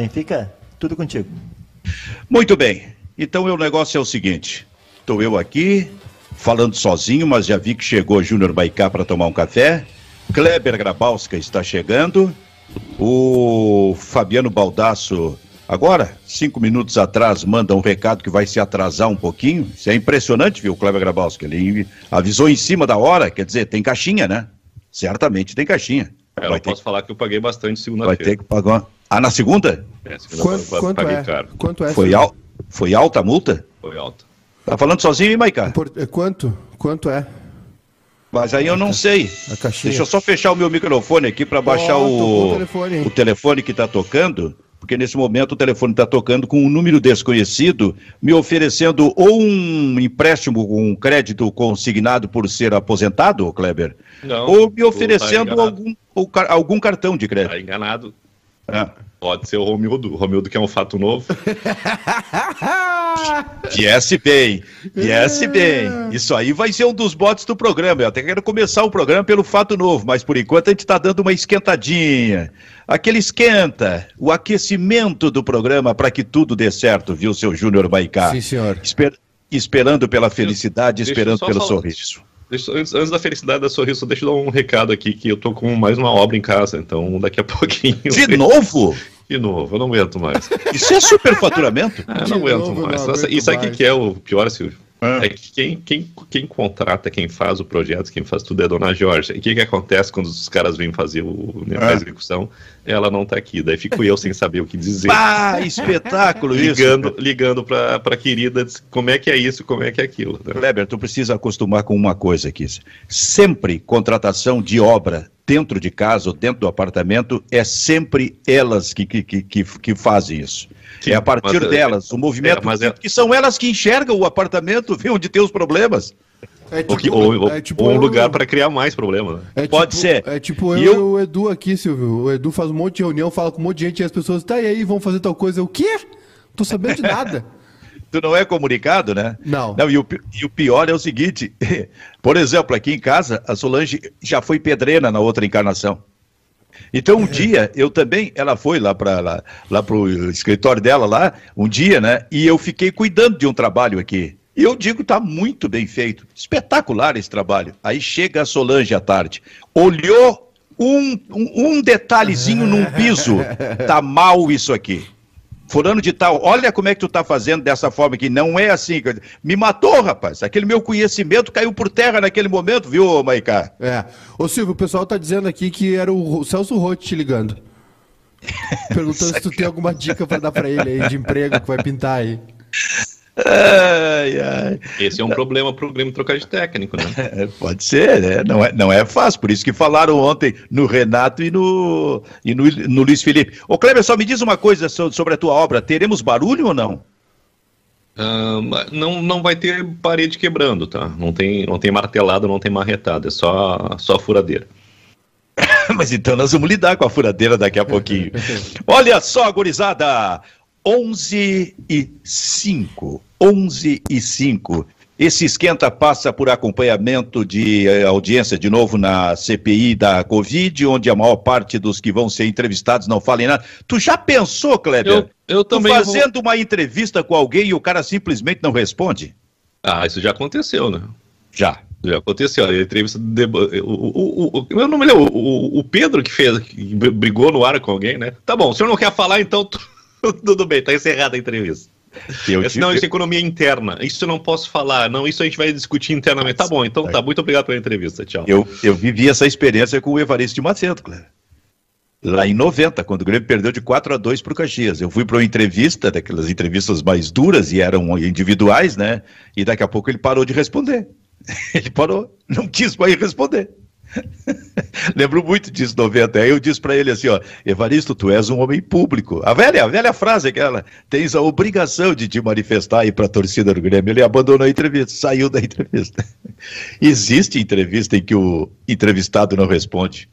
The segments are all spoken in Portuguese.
Benfica, tudo contigo. Muito bem. Então o negócio é o seguinte: estou eu aqui, falando sozinho, mas já vi que chegou Júnior Baicá para tomar um café. Kleber Grabowska está chegando. O Fabiano Baldasso, agora, cinco minutos atrás, manda um recado que vai se atrasar um pouquinho. Isso é impressionante, viu, Kleber Grabowska? Ele avisou em cima da hora, quer dizer, tem caixinha, né? Certamente tem caixinha. É, eu posso ter... falar que eu paguei bastante segunda-feira. Vai ter que pagar. Ah, na segunda? É, segunda quanto, quanto paguei é? caro. Quanto é? Foi, al... Foi alta a multa? Foi alta. Tá falando sozinho, hein, Maiká? Por... É quanto? Quanto é? Mas aí eu não sei. Deixa eu só fechar o meu microfone aqui para baixar oh, o, telefone, o telefone que está tocando, porque nesse momento o telefone está tocando com um número desconhecido, me oferecendo ou um empréstimo com um crédito consignado por ser aposentado, Kleber, não, ou me tá oferecendo tá algum, algum cartão de crédito. Está enganado. Ah. Pode ser o Romildo, o Romildo que é um fato novo. viesse bem, viesse bem. Isso aí vai ser um dos botes do programa. Eu até quero começar o programa pelo fato novo, mas por enquanto a gente está dando uma esquentadinha. Aquele esquenta, o aquecimento do programa para que tudo dê certo, viu, seu Júnior Baicá? Sim, senhor. Esper esperando pela felicidade, deixa, esperando pelo falar. sorriso. Deixa, antes, antes, da felicidade da sorriso, deixa eu dar um recado aqui que eu tô com mais uma obra em casa, então daqui a pouquinho. De novo? De novo, eu não aguento mais. Isso é superfaturamento? Ah, eu não aguento novo, mais. Não aguento e sabe o que é o pior, Silvio? Ah. É que quem, quem, quem contrata, quem faz o projeto, quem faz tudo é a dona Jorge. E o que, que acontece quando os caras vêm fazer o, né, a ah. execução? Ela não está aqui. Daí fico eu sem saber o que dizer. Ah, espetáculo ligando, isso! Ligando para a querida, como é que é isso, como é que é aquilo. Né? Kleber, tu precisa acostumar com uma coisa aqui. Sempre contratação de obra dentro de casa ou dentro do apartamento, é sempre elas que, que, que, que fazem isso. Sim, é a partir mas, delas, é, o movimento, é, é, que são elas que enxergam o apartamento, vê onde tem os problemas. É tipo, ou, ou, é tipo ou um lugar para criar mais problemas. Né? É Pode tipo, ser. É tipo eu, e o Edu aqui, Silvio. O Edu faz um monte de reunião, fala com um monte de gente e as pessoas, tá, e aí, vão fazer tal coisa. O quê? Não tô sabendo de nada. tu não é comunicado, né? Não. Não, e o, e o pior é o seguinte: por exemplo, aqui em casa, a Solange já foi pedreira na outra encarnação. Então um dia eu também, ela foi lá para lá, lá o escritório dela lá, um dia, né? E eu fiquei cuidando de um trabalho aqui. E eu digo, tá muito bem feito, espetacular esse trabalho. Aí chega a Solange à tarde, olhou um, um, um detalhezinho num piso, tá mal isso aqui fulano de tal, olha como é que tu tá fazendo dessa forma que não é assim. Me matou, rapaz. Aquele meu conhecimento caiu por terra naquele momento, viu, Maicá? É. Ô Silvio, o pessoal tá dizendo aqui que era o Celso Rotti te ligando. Perguntando se tu tem alguma dica para dar para ele aí de emprego que vai pintar aí. Ai, ai. Esse é um problema para o Grêmio trocar de técnico, né? É, pode ser, né? Não é, não é fácil. Por isso que falaram ontem no Renato e no, e no, no Luiz Felipe. Ô, Kleber, só me diz uma coisa sobre a tua obra. Teremos barulho ou não? Uh, não, não vai ter parede quebrando, tá? Não tem, não tem martelada, não tem marretada, é só, só furadeira. Mas então nós vamos lidar com a furadeira daqui a pouquinho. Olha só, gurizada! 11 e 5. 11 e 5. Esse esquenta passa por acompanhamento de eh, audiência de novo na CPI da Covid, onde a maior parte dos que vão ser entrevistados não falem nada. Tu já pensou, Kleber? Eu, eu também. Tu fazendo vou... uma entrevista com alguém e o cara simplesmente não responde? Ah, isso já aconteceu, né? Já. Já aconteceu. A entrevista do o, o, o, eu não me lembro, o, o Pedro que fez, que brigou no ar com alguém, né? Tá bom, o senhor não quer falar, então. Tudo bem, tá encerrada a entrevista. Eu Esse, não, isso é economia interna. Isso eu não posso falar. Não, isso a gente vai discutir internamente. Tá bom, então tá. Muito obrigado pela entrevista. Tchau. Eu, eu vivi essa experiência com o Evaristo de Macedo, claro. Lá em 90, quando o Grêmio perdeu de 4 a 2 para o Caxias. Eu fui para uma entrevista, daquelas entrevistas mais duras e eram individuais, né? E daqui a pouco ele parou de responder. Ele parou, não quis mais responder. Lembro muito disso, 90. Aí eu disse para ele assim, ó, Evaristo, tu és um homem público. A velha, a velha frase aquela, tens a obrigação de te manifestar aí para a torcida do Grêmio. Ele abandonou a entrevista, saiu da entrevista. Existe entrevista em que o entrevistado não responde.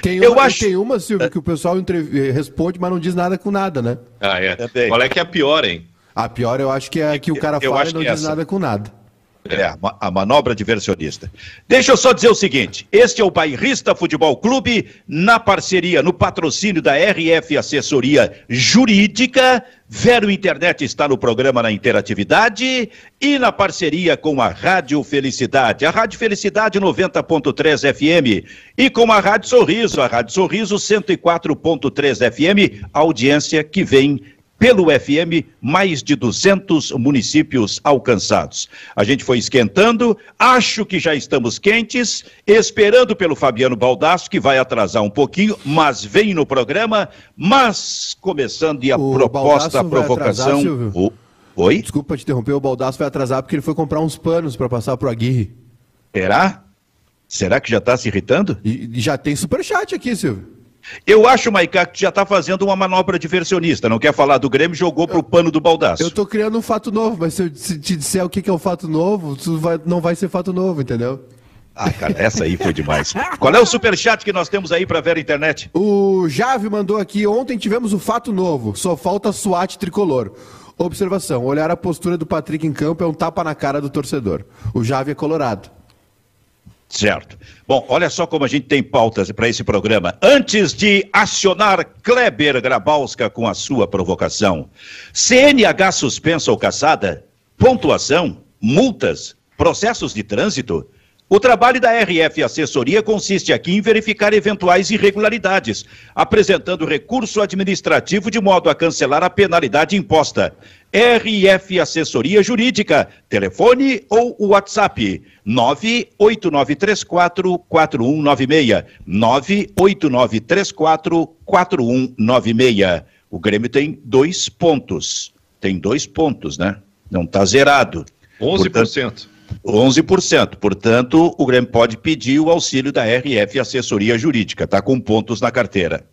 Tem uma, eu acho... tem uma, Silvio, que o pessoal responde, mas não diz nada com nada, né? Ah, é. Qual é que é a pior, hein? A pior eu acho que é que o cara eu, fala e não diz essa... nada com nada. É, a manobra diversionista. Deixa eu só dizer o seguinte: este é o Bairrista Futebol Clube, na parceria, no patrocínio da RF Assessoria Jurídica. Vero Internet está no programa na interatividade e na parceria com a Rádio Felicidade, a Rádio Felicidade 90.3 FM e com a Rádio Sorriso, a Rádio Sorriso 104.3 FM, audiência que vem pelo FM, mais de 200 municípios alcançados. A gente foi esquentando, acho que já estamos quentes, esperando pelo Fabiano Baldasso, que vai atrasar um pouquinho, mas vem no programa, mas começando e a o proposta, a provocação. Atrasar, o... Oi? Desculpa te interromper, o Baldasso vai atrasar porque ele foi comprar uns panos para passar pro Aguirre. Será? Será que já está se irritando? E, e já tem superchat aqui, Silvio. Eu acho, Maicá, que já está fazendo uma manobra diversionista. Não quer falar do Grêmio, jogou para o pano do baldaço. Eu estou criando um fato novo, mas se eu te disser o que é o fato novo, vai, não vai ser fato novo, entendeu? Ah, cara, essa aí foi demais. Qual é o superchat que nós temos aí para ver a internet? O Jave mandou aqui, ontem tivemos o fato novo, só falta SWAT tricolor. Observação, olhar a postura do Patrick em campo é um tapa na cara do torcedor. O Jave é colorado. Certo. Bom, olha só como a gente tem pautas para esse programa. Antes de acionar Kleber Grabalska com a sua provocação, CNH suspensa ou caçada? Pontuação? Multas? Processos de trânsito? O trabalho da RF Assessoria consiste aqui em verificar eventuais irregularidades, apresentando recurso administrativo de modo a cancelar a penalidade imposta. RF Assessoria Jurídica, telefone ou WhatsApp 989344196, 989344196. O Grêmio tem dois pontos, tem dois pontos, né? Não está zerado. 11%. Portanto, 11%. Portanto, o Grêmio pode pedir o auxílio da RF Assessoria Jurídica, está com pontos na carteira.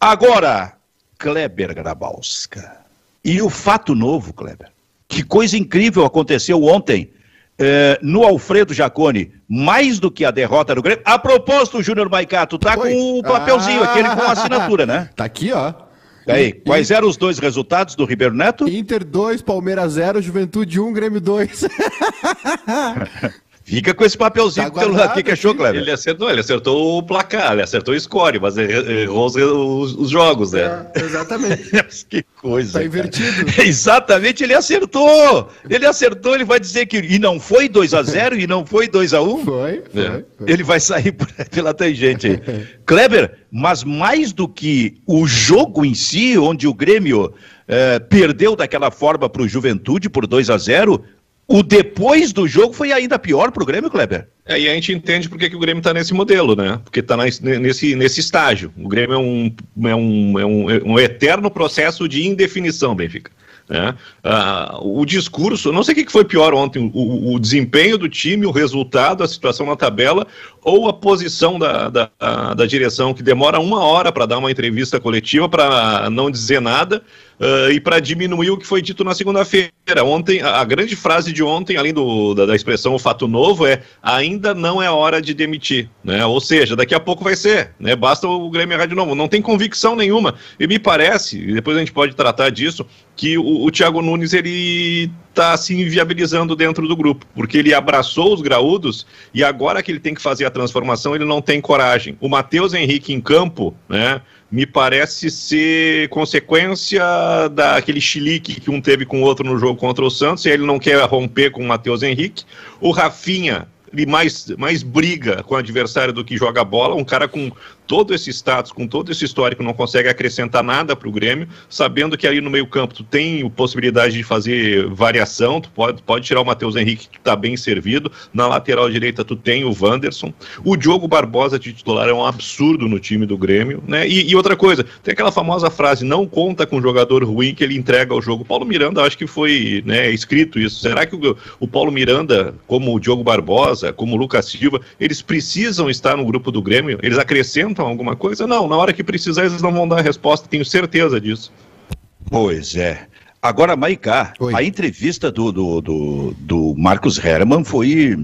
Agora, Kleber Grabowska. E o fato novo, Kleber. Que coisa incrível aconteceu ontem eh, no Alfredo Jacone, mais do que a derrota do Grêmio. A propósito, Júnior Maicato, tá Oi. com o papelzinho, ah, aquele com a assinatura, né? Tá aqui, ó. Aí, quais eram os dois resultados do Ribeiro Neto? Inter 2, Palmeiras 0, Juventude 1, Grêmio 2. Fica com esse papelzinho tá teu lado. O que, que achou, Cleber? Ele acertou, ele acertou o placar, ele acertou o score, mas errou os, os, os jogos, né? É, exatamente. que coisa. Tá invertido. exatamente, ele acertou. Ele acertou, ele vai dizer que. E não foi 2x0 e não foi 2x1? Foi, foi, é. foi, Ele vai sair pela tangente aí. Kleber, mas mais do que o jogo em si, onde o Grêmio. É, perdeu daquela forma para o Juventude por 2 a 0 o depois do jogo foi ainda pior para o Grêmio, Kleber? É, e a gente entende porque que o Grêmio está nesse modelo, né? Porque está nesse, nesse estágio. O Grêmio é um, é, um, é, um, é um eterno processo de indefinição, Benfica. Né? Ah, o discurso, não sei o que foi pior ontem, o, o, desempenho do time, o resultado, a situação na tabela, ou a posição da, da, da direção, que demora uma hora para dar uma entrevista coletiva, para não dizer nada, uh, e para diminuir o que foi dito na segunda-feira. Ontem, a, grande frase de ontem, além do, da, da, expressão o fato novo, é ainda não é hora de demitir. Né? Ou seja, daqui a pouco vai ser. Né? Basta o Grêmio errar de novo. Não tem convicção nenhuma. E me parece, e depois a gente pode tratar disso, que o, o Thiago Nunes ele está se inviabilizando dentro do grupo, porque ele abraçou os graúdos e agora que ele tem que fazer a transformação, ele não tem coragem. O Matheus Henrique em campo, né? Me parece ser consequência daquele chilique que um teve com o outro no jogo contra o Santos, e ele não quer romper com o Matheus Henrique. O Rafinha, ele mais, mais briga com o adversário do que joga bola, um cara com todo esse status, com todo esse histórico, não consegue acrescentar nada para o Grêmio, sabendo que ali no meio campo tu tem possibilidade de fazer variação, tu pode, pode tirar o Matheus Henrique, que está bem servido, na lateral direita tu tem o Wanderson, o Diogo Barbosa de titular é um absurdo no time do Grêmio, né, e, e outra coisa, tem aquela famosa frase, não conta com jogador ruim que ele entrega ao jogo, Paulo Miranda, acho que foi né, escrito isso, será que o, o Paulo Miranda, como o Diogo Barbosa, como o Lucas Silva, eles precisam estar no grupo do Grêmio, eles acrescentam alguma coisa? Não, na hora que precisar eles não vão dar a resposta, tenho certeza disso. Pois é. Agora, Maicá, Oi. a entrevista do, do, do, do Marcos Herman foi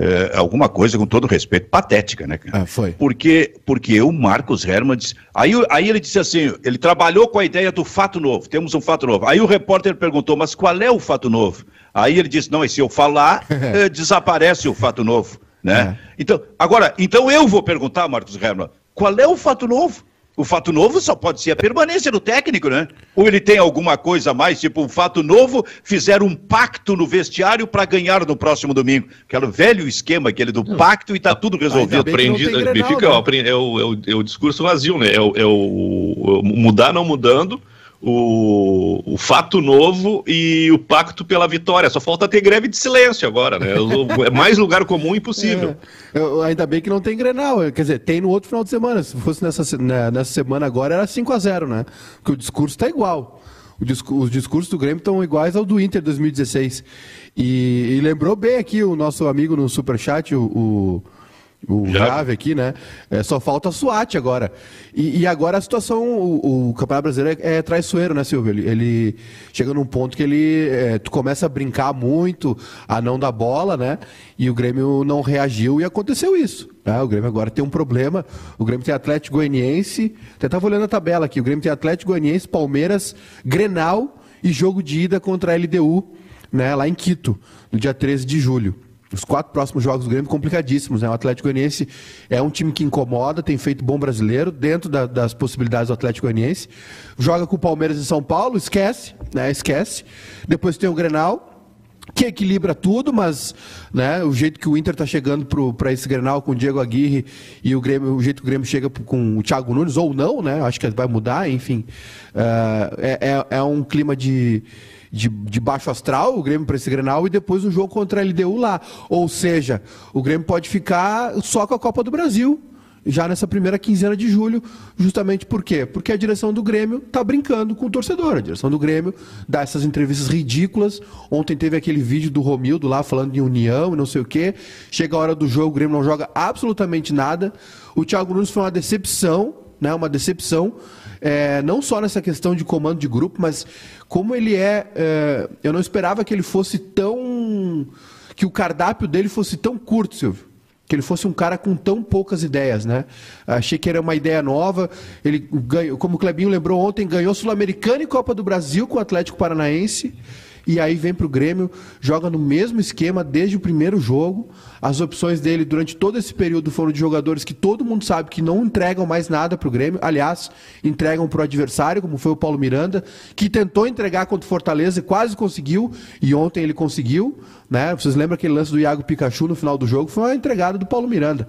é, alguma coisa, com todo respeito, patética, né? Ah, foi. Porque, porque o Marcos Herman disse. Aí, aí ele disse assim: ele trabalhou com a ideia do fato novo, temos um fato novo. Aí o repórter perguntou, mas qual é o fato novo? Aí ele disse: não, e se eu falar, eh, desaparece o fato novo. Né? É. Então, agora, então eu vou perguntar, Marcos Herman, qual é o fato novo? O fato novo só pode ser a permanência do técnico, né? Ou ele tem alguma coisa a mais, tipo um fato novo, fizeram um pacto no vestiário para ganhar no próximo domingo. Aquele velho esquema, aquele do pacto e tá tudo resolvido. Aprendi, fica, é, o, é, o, é o discurso vazio, né? É o, é o mudar não mudando, o, o fato novo e o pacto pela vitória. Só falta ter greve de silêncio agora, né? É mais lugar comum impossível. É, eu, ainda bem que não tem Grenal. Quer dizer, tem no outro final de semana. Se fosse nessa, né, nessa semana agora, era 5 a 0 né? Porque o discurso está igual. os discursos do Grêmio estão iguais ao do Inter 2016. E, e lembrou bem aqui o nosso amigo no Superchat, o, o o Jave aqui, né? É, só falta a SWAT agora. E, e agora a situação, o, o, Campeonato Brasileiro é, é traiçoeiro, né, Silvio? Ele, ele, chega num ponto que ele é, tu começa a brincar muito, a não dar bola, né? E o Grêmio não reagiu e aconteceu isso. Né? O Grêmio agora tem um problema. O Grêmio tem Atlético Goianiense. Até estava olhando a tabela aqui. O Grêmio tem Atlético Goianiense, Palmeiras, Grenal e jogo de ida contra a LDU, né? Lá em Quito, no dia 13 de julho. Os quatro próximos jogos do Grêmio complicadíssimos. Né? O Atlético Goianiense é um time que incomoda, tem feito bom brasileiro, dentro da, das possibilidades do Atlético Goianiense. Joga com o Palmeiras e São Paulo, esquece, né? Esquece. Depois tem o Grenal, que equilibra tudo, mas né, o jeito que o Inter está chegando para esse Grenal com o Diego Aguirre e o, Grêmio, o jeito que o Grêmio chega com o Thiago Nunes, ou não, né? Acho que vai mudar, enfim. Uh, é, é, é um clima de de, de baixo astral, o Grêmio para esse Grenal, e depois o jogo contra a LDU lá. Ou seja, o Grêmio pode ficar só com a Copa do Brasil, já nessa primeira quinzena de julho, justamente por quê? Porque a direção do Grêmio está brincando com o torcedor. A direção do Grêmio dá essas entrevistas ridículas. Ontem teve aquele vídeo do Romildo lá falando de união e não sei o quê. Chega a hora do jogo, o Grêmio não joga absolutamente nada. O Thiago Nunes foi uma decepção, né? Uma decepção. É, não só nessa questão de comando de grupo, mas como ele é, é, Eu não esperava que ele fosse tão. que o cardápio dele fosse tão curto, Silvio. Que ele fosse um cara com tão poucas ideias, né? Achei que era uma ideia nova. Ele ganhou, como o Clebinho lembrou ontem, ganhou Sul-Americana e Copa do Brasil com o Atlético Paranaense e aí vem para o Grêmio, joga no mesmo esquema desde o primeiro jogo. As opções dele durante todo esse período foram de jogadores que todo mundo sabe que não entregam mais nada para o Grêmio. Aliás, entregam para o adversário, como foi o Paulo Miranda, que tentou entregar contra o Fortaleza e quase conseguiu. E ontem ele conseguiu. Né? Vocês lembram aquele lance do Iago Pikachu no final do jogo? Foi uma entregada do Paulo Miranda.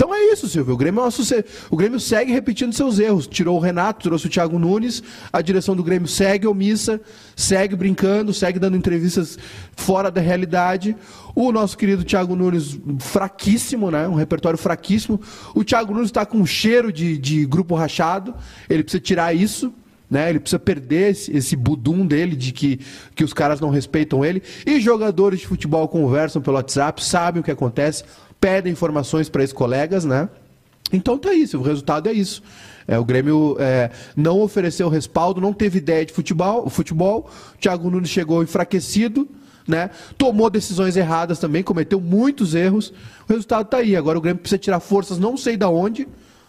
Então é isso, Silvio. O Grêmio, é uma, o Grêmio segue repetindo seus erros. Tirou o Renato, trouxe o Thiago Nunes. A direção do Grêmio segue omissa, segue brincando, segue dando entrevistas fora da realidade. O nosso querido Thiago Nunes, fraquíssimo, né? Um repertório fraquíssimo. O Thiago Nunes está com um cheiro de, de grupo rachado. Ele precisa tirar isso. Né? Ele precisa perder esse, esse budum dele de que, que os caras não respeitam ele. E jogadores de futebol conversam pelo WhatsApp, sabem o que acontece, pedem informações para esses colegas, né? Então tá isso, o resultado é isso. É, o Grêmio é, não ofereceu respaldo, não teve ideia de futebol. O futebol. Thiago Nunes chegou enfraquecido, né? Tomou decisões erradas também, cometeu muitos erros. O resultado está aí. Agora o Grêmio precisa tirar forças, não sei da onde,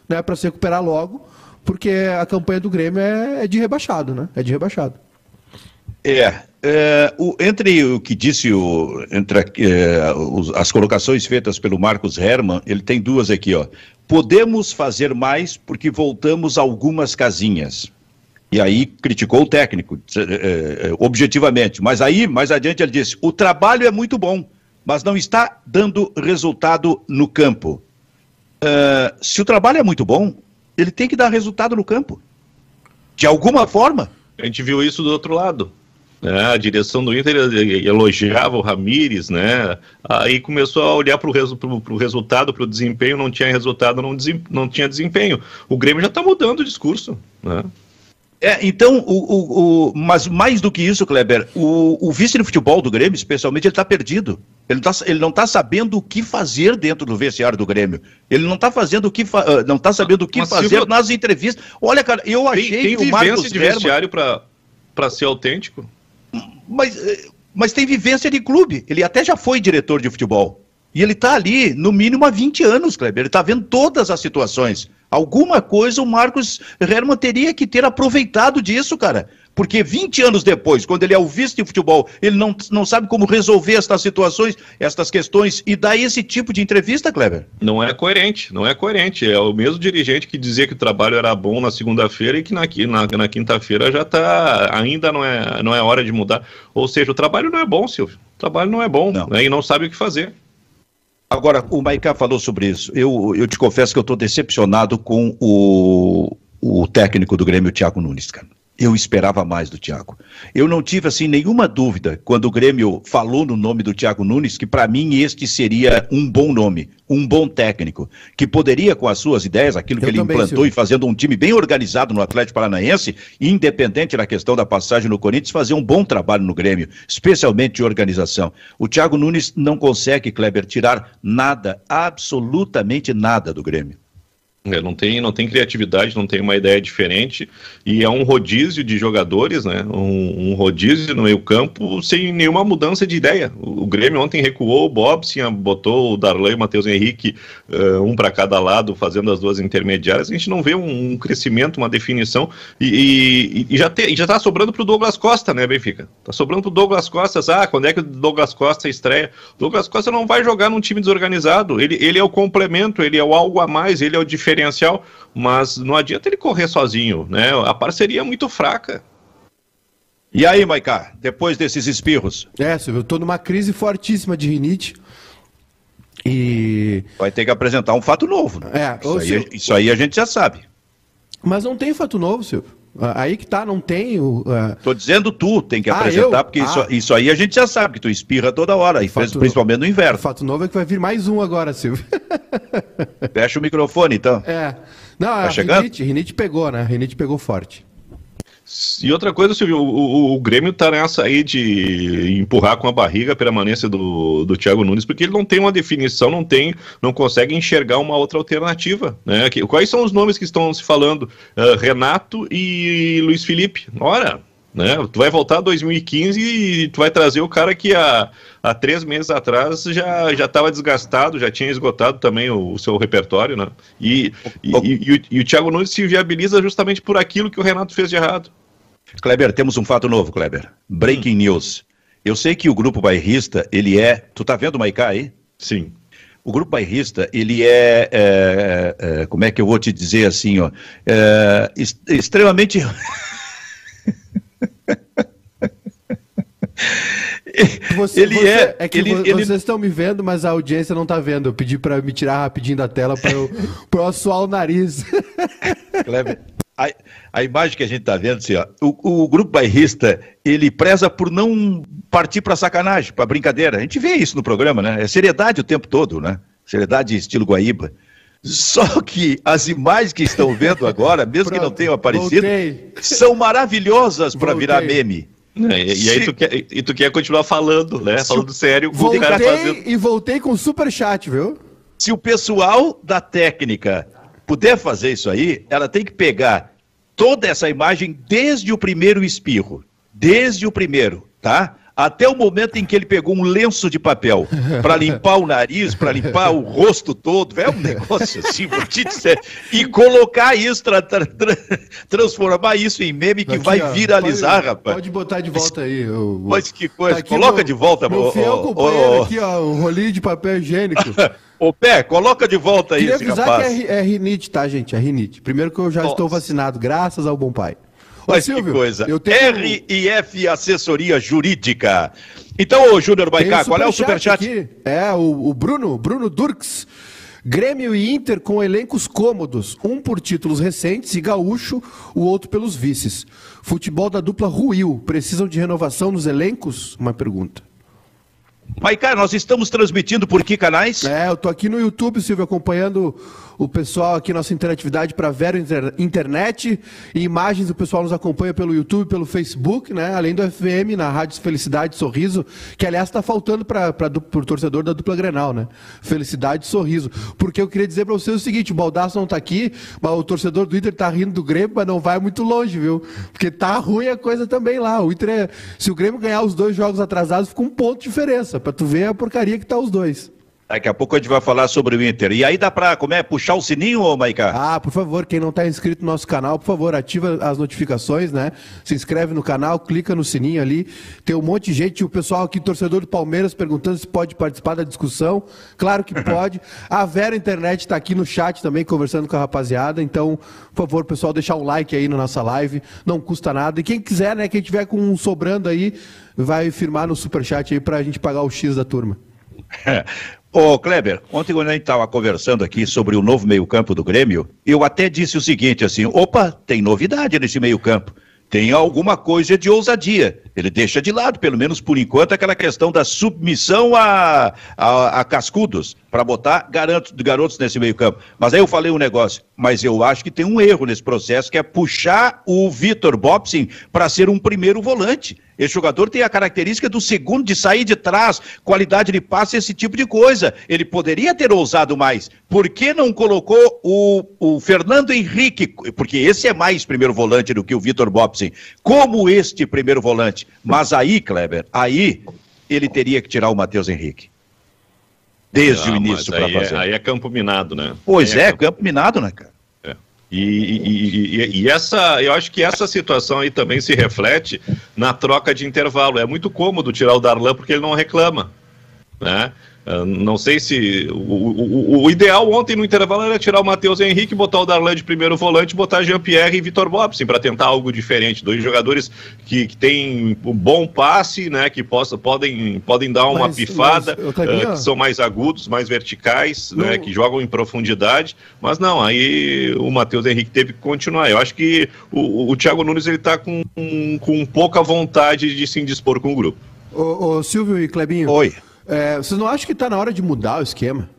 né, para se recuperar logo, porque a campanha do Grêmio é, é de rebaixado, né? É de rebaixado. É, é, o, entre o que disse o, entre é, os, as colocações feitas pelo Marcos Herman, ele tem duas aqui, ó. Podemos fazer mais porque voltamos algumas casinhas. E aí criticou o técnico, é, é, objetivamente. Mas aí, mais adiante, ele disse: o trabalho é muito bom, mas não está dando resultado no campo. É, se o trabalho é muito bom, ele tem que dar resultado no campo. De alguma forma. A gente viu isso do outro lado. Né? A direção do Inter elogiava o Ramires, né? Aí começou a olhar para o resu resultado, para o desempenho, não tinha resultado, não, não tinha desempenho. O Grêmio já está mudando o discurso, né? É, então, o, o, o, mas mais do que isso, Kleber, o, o vice de futebol do Grêmio, especialmente, ele está perdido. Ele, tá, ele não está sabendo o que fazer dentro do vestiário do Grêmio. Ele não está fazendo o que ah, não está sabendo o que mas fazer nas entrevistas. Olha, cara, eu achei tem, tem que o Marcos de vestiário para ser autêntico? Mas, eh, mas tem vivência de clube. Ele até já foi diretor de futebol. E ele está ali, no mínimo, há 20 anos, Kleber. Ele está vendo todas as situações. Alguma coisa o Marcos Herman teria que ter aproveitado disso, cara. Porque 20 anos depois, quando ele é o vice de futebol, ele não, não sabe como resolver estas situações, estas questões, e dá esse tipo de entrevista, Kleber? Não é coerente, não é coerente. É o mesmo dirigente que dizia que o trabalho era bom na segunda-feira e que na, na, na quinta-feira já está. ainda não é, não é hora de mudar. Ou seja, o trabalho não é bom, Silvio. O trabalho não é bom não. Né, e não sabe o que fazer. Agora, o Maicá falou sobre isso. Eu, eu te confesso que eu estou decepcionado com o, o técnico do Grêmio, Thiago Nunes, cara eu esperava mais do Thiago. Eu não tive assim nenhuma dúvida quando o Grêmio falou no nome do Thiago Nunes que para mim este seria um bom nome, um bom técnico, que poderia com as suas ideias, aquilo que eu ele também, implantou senhor. e fazendo um time bem organizado no Atlético Paranaense, independente da questão da passagem no Corinthians, fazer um bom trabalho no Grêmio, especialmente de organização. O Thiago Nunes não consegue, Kleber, tirar nada, absolutamente nada do Grêmio. É, não, tem, não tem criatividade, não tem uma ideia diferente e é um rodízio de jogadores, né? Um, um rodízio no meio campo sem nenhuma mudança de ideia. O, Grêmio ontem recuou, o Bobson botou o Darlan e o Matheus Henrique uh, um para cada lado, fazendo as duas intermediárias. A gente não vê um, um crescimento, uma definição e, e, e já está sobrando para o Douglas Costa, né, Benfica? Está sobrando para o Douglas Costa. Ah, quando é que o Douglas Costa estreia? O Douglas Costa não vai jogar num time desorganizado. Ele, ele é o complemento, ele é o algo a mais, ele é o diferente diferencial, mas não adianta ele correr sozinho, né? A parceria é muito fraca. E aí, Maicá, depois desses espirros? É, eu tô numa crise fortíssima de rinite. E. Vai ter que apresentar um fato novo. Né? É, isso, aí, Silvio... isso aí a gente já sabe. Mas não tem fato novo, Silvio. Aí que tá, não tem o. Uh... Tô dizendo tu, tem que ah, apresentar, eu? porque ah. isso, isso aí a gente já sabe, que tu espirra toda hora, e fato principalmente no inverno. O fato novo é que vai vir mais um agora, Silvio. Fecha o microfone, então. É. Não, tá a rinite, rinite pegou, né? Rinite pegou forte. E outra coisa, Silvio, o, o, o, Grêmio tá nessa aí de empurrar com a barriga a permanência do, do Thiago Nunes, porque ele não tem uma definição, não tem, não consegue enxergar uma outra alternativa. Né? Quais são os nomes que estão se falando? Uh, Renato e Luiz Felipe. Ora, né? Tu vai voltar a 2015 e tu vai trazer o cara que há, há três meses atrás já já estava desgastado, já tinha esgotado também o, o seu repertório, né? E, e, e, o, e o Thiago Nunes se viabiliza justamente por aquilo que o Renato fez de errado. Kleber, temos um fato novo, Kleber. Breaking hum. news. Eu sei que o grupo bairrista, ele é. Tu tá vendo o Maicá aí? Sim. O grupo bairrista, ele é, é, é, Como é que eu vou te dizer assim, ó? É, extremamente. Você, ele você, é, é que ele, vocês ele... estão me vendo, mas a audiência não está vendo. Eu pedi para me tirar rapidinho da tela para eu, eu assoar o nariz. Kleber, a, a imagem que a gente está vendo, assim, ó, o, o, grupo bairrista, ele preza por não partir para sacanagem, para brincadeira. A gente vê isso no programa, né? É seriedade o tempo todo, né? Seriedade estilo Guaíba. Só que as imagens que estão vendo agora, mesmo Pronto, que não tenham aparecido, voltei. são maravilhosas para virar meme. É, e, aí tu quer, e tu quer continuar falando, né? Falando sério. Voltei fazendo... e voltei com super chat, viu? Se o pessoal da técnica puder fazer isso aí, ela tem que pegar toda essa imagem desde o primeiro espirro, desde o primeiro, tá? Até o momento em que ele pegou um lenço de papel para limpar o nariz, para limpar o rosto todo, é um negócio assim, vou te dizer, e colocar isso, tra tra tra transformar isso em meme que vai viralizar, pode, rapaz. Pode botar de volta aí. Eu, Mas que coisa, tá coloca meu, de volta, meu fiel companheiro aqui, ó, um rolinho de papel higiênico. Ô, Pé, coloca de volta aí, Queria avisar rapaz. que é, é rinite, tá, gente? É rinite. Primeiro que eu já estou vacinado, graças ao bom pai. Ô, Mas Silvio, que coisa. Tenho... RIF Assessoria Jurídica. Então, ô Júnior Baicá, qual é o superchat? Aqui. É, o, o Bruno, Bruno Durks. Grêmio e Inter com elencos cômodos, um por títulos recentes e gaúcho, o outro pelos vices. Futebol da dupla ruiu. Precisam de renovação nos elencos? Uma pergunta. Maiká, nós estamos transmitindo por que canais? É, eu tô aqui no YouTube, Silvio, acompanhando o pessoal aqui, nossa interatividade para Vero Inter Internet e imagens. O pessoal nos acompanha pelo YouTube, pelo Facebook, né? Além do FM, na Rádio Felicidade Sorriso, que aliás está faltando para o torcedor da dupla Grenal, né? Felicidade Sorriso. Porque eu queria dizer para vocês o seguinte: o Baldaço não está aqui, mas o torcedor do Inter está rindo do Grêmio, mas não vai muito longe, viu? Porque tá ruim a coisa também lá. O Inter, é... se o Grêmio ganhar os dois jogos atrasados, fica um ponto de diferença, para tu ver a porcaria que tá os dois. Daqui a pouco a gente vai falar sobre o Inter. E aí dá pra, como é, puxar o sininho, ô Maica? Ah, por favor, quem não está inscrito no nosso canal, por favor, ativa as notificações, né? Se inscreve no canal, clica no sininho ali. Tem um monte de gente, o pessoal aqui, torcedor do Palmeiras, perguntando se pode participar da discussão. Claro que pode. A Vera Internet está aqui no chat também, conversando com a rapaziada. Então, por favor, pessoal, deixar um like aí na nossa live. Não custa nada. E quem quiser, né, quem tiver com um sobrando aí, vai firmar no superchat aí para a gente pagar o X da turma. Ô, Kleber, ontem quando a gente estava conversando aqui sobre o novo meio-campo do Grêmio, eu até disse o seguinte, assim, opa, tem novidade nesse meio-campo. Tem alguma coisa de ousadia. Ele deixa de lado, pelo menos por enquanto, aquela questão da submissão a, a, a cascudos, para botar garotos, garotos nesse meio-campo. Mas aí eu falei um negócio, mas eu acho que tem um erro nesse processo, que é puxar o Vitor Bobsin para ser um primeiro volante. Esse jogador tem a característica do segundo de sair de trás, qualidade de passe, esse tipo de coisa. Ele poderia ter ousado mais. Por que não colocou o, o Fernando Henrique? Porque esse é mais primeiro volante do que o Vitor Bobsin. Como este primeiro volante? Mas aí, Kleber, aí ele teria que tirar o Matheus Henrique. Desde o início para é- fazer. É, aí é campo minado, né? Pois é, é campo... campo minado, né, cara? É. E, e, e, e, essa, eu acho que essa situação aí também se reflete na troca de intervalo. É muito cômodo tirar o Darlan porque ele não reclama, né? Uh, não sei se. O, o, o, ideal ontem no intervalo era tirar o Matheus Henrique, botar o Darlan de primeiro volante, botar Jean-Pierre e Vitor Bobson para tentar algo diferente. Dois jogadores que, que têm um bom passe, né? Que possa, podem, podem dar uma mas, pifada, mas, uh, que são mais agudos, mais verticais, né, que jogam em profundidade. Mas não, aí o Matheus Henrique teve que continuar. Eu acho que o, o Thiago Nunes ele está com, com pouca vontade de se indispor com o grupo. Ô, ô Silvio e Clebinho. Oi. É, vocês não acham que está na hora de mudar o esquema?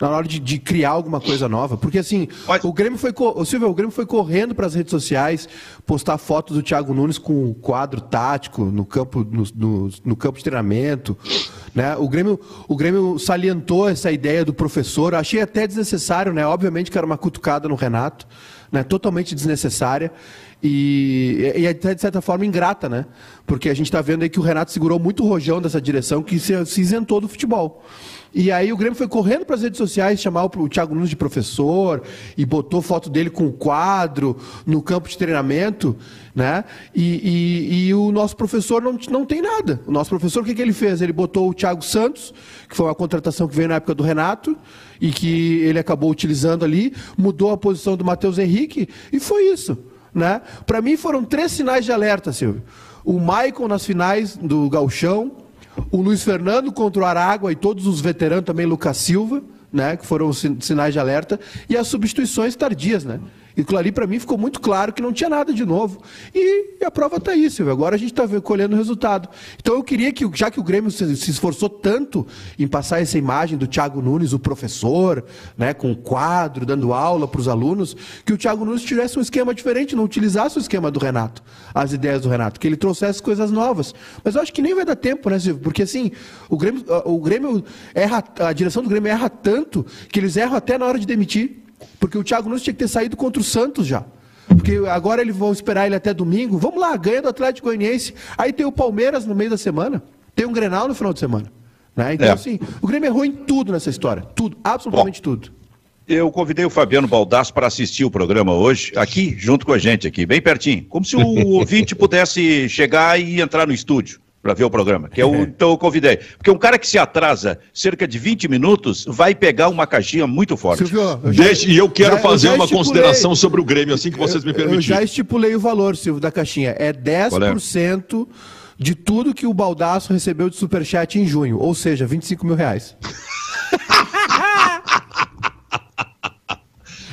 Na hora de, de, criar alguma coisa nova. Porque assim, Mas... o Grêmio foi. O Silvio, o Grêmio foi correndo para as redes sociais postar fotos do Thiago Nunes com o quadro tático no campo, no, no, no, campo de treinamento. Né? O, Grêmio, o Grêmio salientou essa ideia do professor. Achei até desnecessário, né? Obviamente que era uma cutucada no Renato, né? totalmente desnecessária. E, e até de certa forma ingrata, né? Porque a gente está vendo aí que o Renato segurou muito o rojão dessa direção que se, se isentou do futebol. E aí o Grêmio foi correndo para as redes sociais chamar o, o Thiago Nunes de professor e botou foto dele com o quadro no campo de treinamento, né? E, e, e, o nosso professor não, não tem nada. O nosso professor, o que, que ele fez? Ele botou o Thiago Santos, que foi uma contratação que veio na época do Renato e que ele acabou utilizando ali, mudou a posição do Matheus Henrique e foi isso. Né? Para mim foram três sinais de alerta, Silvio. O Maicon nas finais do Galchão, o Luiz Fernando contra o Aragua e todos os veteranos também, Lucas Silva, né, que foram sinais de alerta, e as substituições tardias, né? E aquilo ali, para mim, ficou muito claro que não tinha nada de novo. E, a prova está aí, Silvio. Agora a gente está colhendo o resultado. Então eu queria que, já que o Grêmio se, esforçou tanto em passar essa imagem do Thiago Nunes, o professor, né, com quadro, dando aula para os alunos, que o Thiago Nunes tivesse um esquema diferente, não utilizasse o esquema do Renato, as ideias do Renato, que ele trouxesse coisas novas. Mas eu acho que nem vai dar tempo, né, Silvio? Porque assim, o Grêmio, o Grêmio erra, a direção do Grêmio erra tanto que eles erram até na hora de demitir. Porque o Thiago Nunes tinha que ter saído contra o Santos já. Porque agora eles vão esperar ele até domingo. Vamos lá, ganha do Atlético Goianiense. Aí tem o Palmeiras no meio da semana. Tem um Grenal no final de semana. Né? Então, é. assim, o Grêmio errou em tudo nessa história. Tudo, absolutamente Bom, tudo. Eu convidei o Fabiano Baldasso para assistir o programa hoje, aqui, junto com a gente, aqui, bem pertinho. Como se o ouvinte pudesse chegar e entrar no estúdio para ver o programa, que é o, então eu convidei. Porque um cara que se atrasa cerca de 20 minutos vai pegar uma caixinha muito forte. Silvio, já, Deixe, e eu quero já, fazer eu uma consideração sobre o Grêmio, assim que vocês me permitirem. Eu já estipulei o valor, Silvio, da caixinha. É 10% é? de tudo que o Baldaço recebeu de superchat em junho, ou seja, 25 mil reais.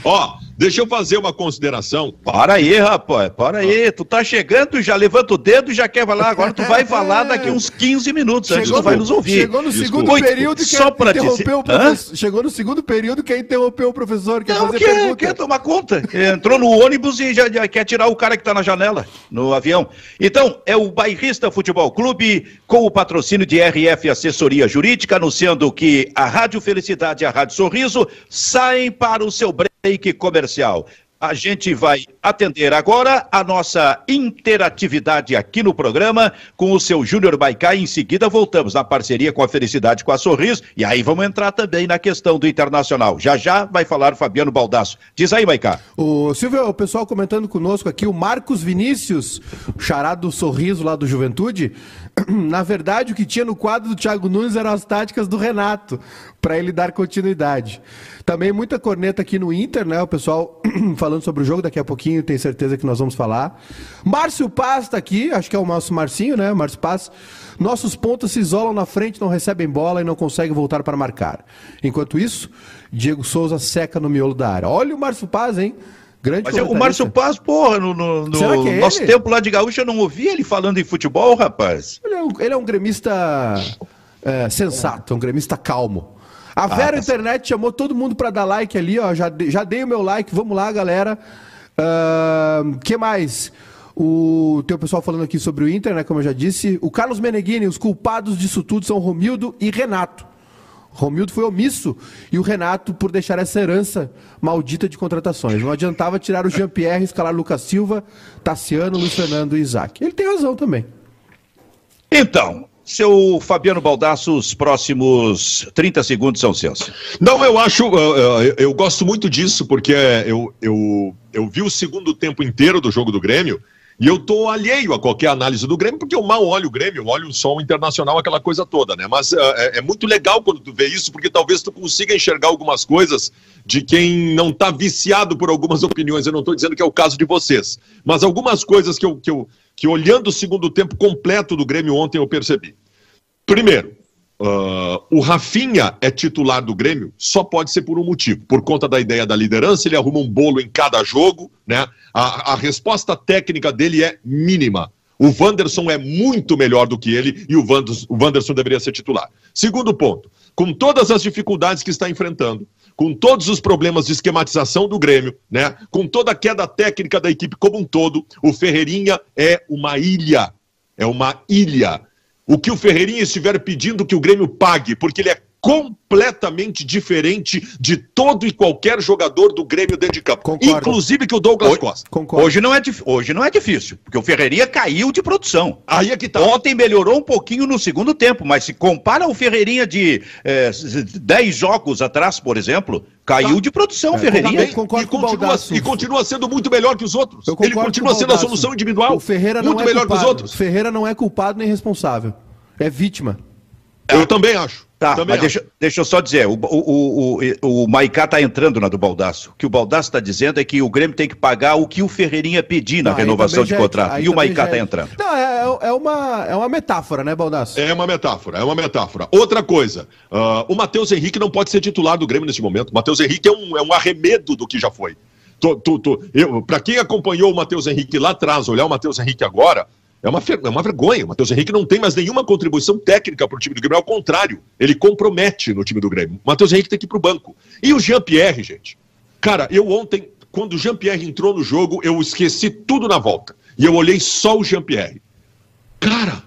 Ó, Deixa eu fazer uma consideração. Para aí, rapaz, para aí. Tu tá chegando, já levanta o dedo e já quer falar. Agora tu vai falar daqui uns 15 minutos antes tu vai nos ouvir. Chegou no segundo período que só pra interrompeu o professor. Chegou no segundo período que interrompeu o professor. Quer Não, fazer quer, pergunta. quer tomar conta. Entrou no ônibus e já, já, quer tirar o cara que tá na janela, no avião. Então, é o Bairrista Futebol Clube, com o patrocínio de RF Assessoria Jurídica, anunciando que a Rádio Felicidade e a Rádio Sorriso saem para o seu break comercial. A gente vai atender agora a nossa interatividade aqui no programa com o seu Júnior Baicá. Em seguida, voltamos na parceria com a Felicidade com a Sorriso. E aí vamos entrar também na questão do internacional. Já já vai falar Fabiano Baldasso. Diz aí, Baicá. O Silvio, o pessoal comentando conosco aqui, o Marcos Vinícius, charado do Sorriso lá do Juventude. Na verdade, o que tinha no quadro do Thiago Nunes eram as táticas do Renato, para ele dar continuidade. Também muita corneta aqui no Inter, né? O pessoal falando sobre o jogo, daqui a pouquinho tenho certeza que nós vamos falar. Márcio Paz está aqui, acho que é o nosso Marcinho, né? Márcio Paz. Nossos pontos se isolam na frente, não recebem bola e não conseguem voltar para marcar. Enquanto isso, Diego Souza seca no miolo da área. Olha o Márcio Paz, hein? Grande Mas o Márcio Paz, porra, no, no, no é nosso ele? tempo lá de Gaúcho, eu não ouvi ele falando em futebol, rapaz. Ele é um, ele é um gremista é, sensato, um gremista calmo. A ah, Vera tá Internet chamou todo mundo para dar like ali, ó. Já, já dei o meu like, vamos lá, galera. Uh, que mais? O teu pessoal falando aqui sobre o Inter, né? Como eu já disse. O Carlos Meneghini, os culpados disso tudo são Romildo e Renato. Romildo foi omisso e o Renato por deixar essa herança maldita de contratações. Não adiantava tirar o Jean-Pierre, escalar Lucas Silva, Tassiano, Luiz Fernando e Isaac. Ele tem razão também. Então, seu Fabiano Baldasso, os próximos 30 segundos são seus. Não, eu acho, eu, gosto muito disso, porque eu, eu, eu vi o segundo tempo inteiro do jogo do Grêmio e eu tô alheio a qualquer análise do Grêmio, porque eu mal olho o Grêmio, olho só o internacional, aquela coisa toda, né? Mas uh, é, é, muito legal quando tu vê isso, porque talvez tu consiga enxergar algumas coisas de quem não tá viciado por algumas opiniões. Eu não estou dizendo que é o caso de vocês, mas algumas coisas que eu, que eu que olhando o segundo tempo completo do Grêmio ontem eu percebi. Primeiro, Uh, o Rafinha é titular do Grêmio, só pode ser por um motivo. Por conta da ideia da liderança, ele arruma um bolo em cada jogo, né? A, a resposta técnica dele é mínima. O Wanderson é muito melhor do que ele e o, Wanderson, o Wanderson deveria ser titular. Segundo ponto, com todas as dificuldades que está enfrentando, com todos os problemas de esquematização do Grêmio, né? Com toda a queda técnica da equipe como um todo, o Ferreirinha é uma ilha. É uma ilha o que o Ferreirinha estiver pedindo que o Grêmio pague, porque ele é completamente diferente de todo e qualquer jogador do Grêmio dentro de campo. Concordo. Inclusive que o Douglas hoje, Costa. Concordo. Hoje não, é, hoje não é difícil, porque o Ferreirinha caiu de produção. Aí é que tá. Ontem melhorou um pouquinho no segundo tempo, mas se compara o Ferreirinha de é, 10 jogos atrás, por exemplo, caiu tá. de produção o é, Ferreirinha. Concordo e, continua, e continua sendo muito melhor que os outros. Ele continua sendo a solução individual. O Ferreira muito não é melhor culpado. que os outros. Ferreira não é culpado nem responsável. É vítima. Eu também acho. Tá, mas deixa, deixa, eu só dizer, o, o, o, o Maicá está entrando na do Baldaço. O que o Baldaço está dizendo é que o Grêmio tem que pagar o que o Ferreirinha pedir na não, renovação de é- contrato. e o Maicá está é... entrando. Não, é, é, uma, é uma metáfora, né, Baldaço? É uma metáfora, é uma metáfora. Outra coisa, uh, o Matheus Henrique não pode ser titular do Grêmio nesse momento. O Matheus Henrique é um, é um arremedo do que já foi. Para quem acompanhou o Matheus Henrique lá atrás, olhar o Matheus Henrique agora, é uma, é uma vergonha. O Matheus Henrique não tem mais nenhuma contribuição técnica para o time do Grêmio. Ao contrário, ele compromete no time do Grêmio. O Matheus Henrique tem que ir para o banco. E o Jean-Pierre, gente. Cara, eu ontem, quando o Jean-Pierre entrou no jogo, eu esqueci tudo na volta. E eu olhei só o Jean-Pierre. Cara,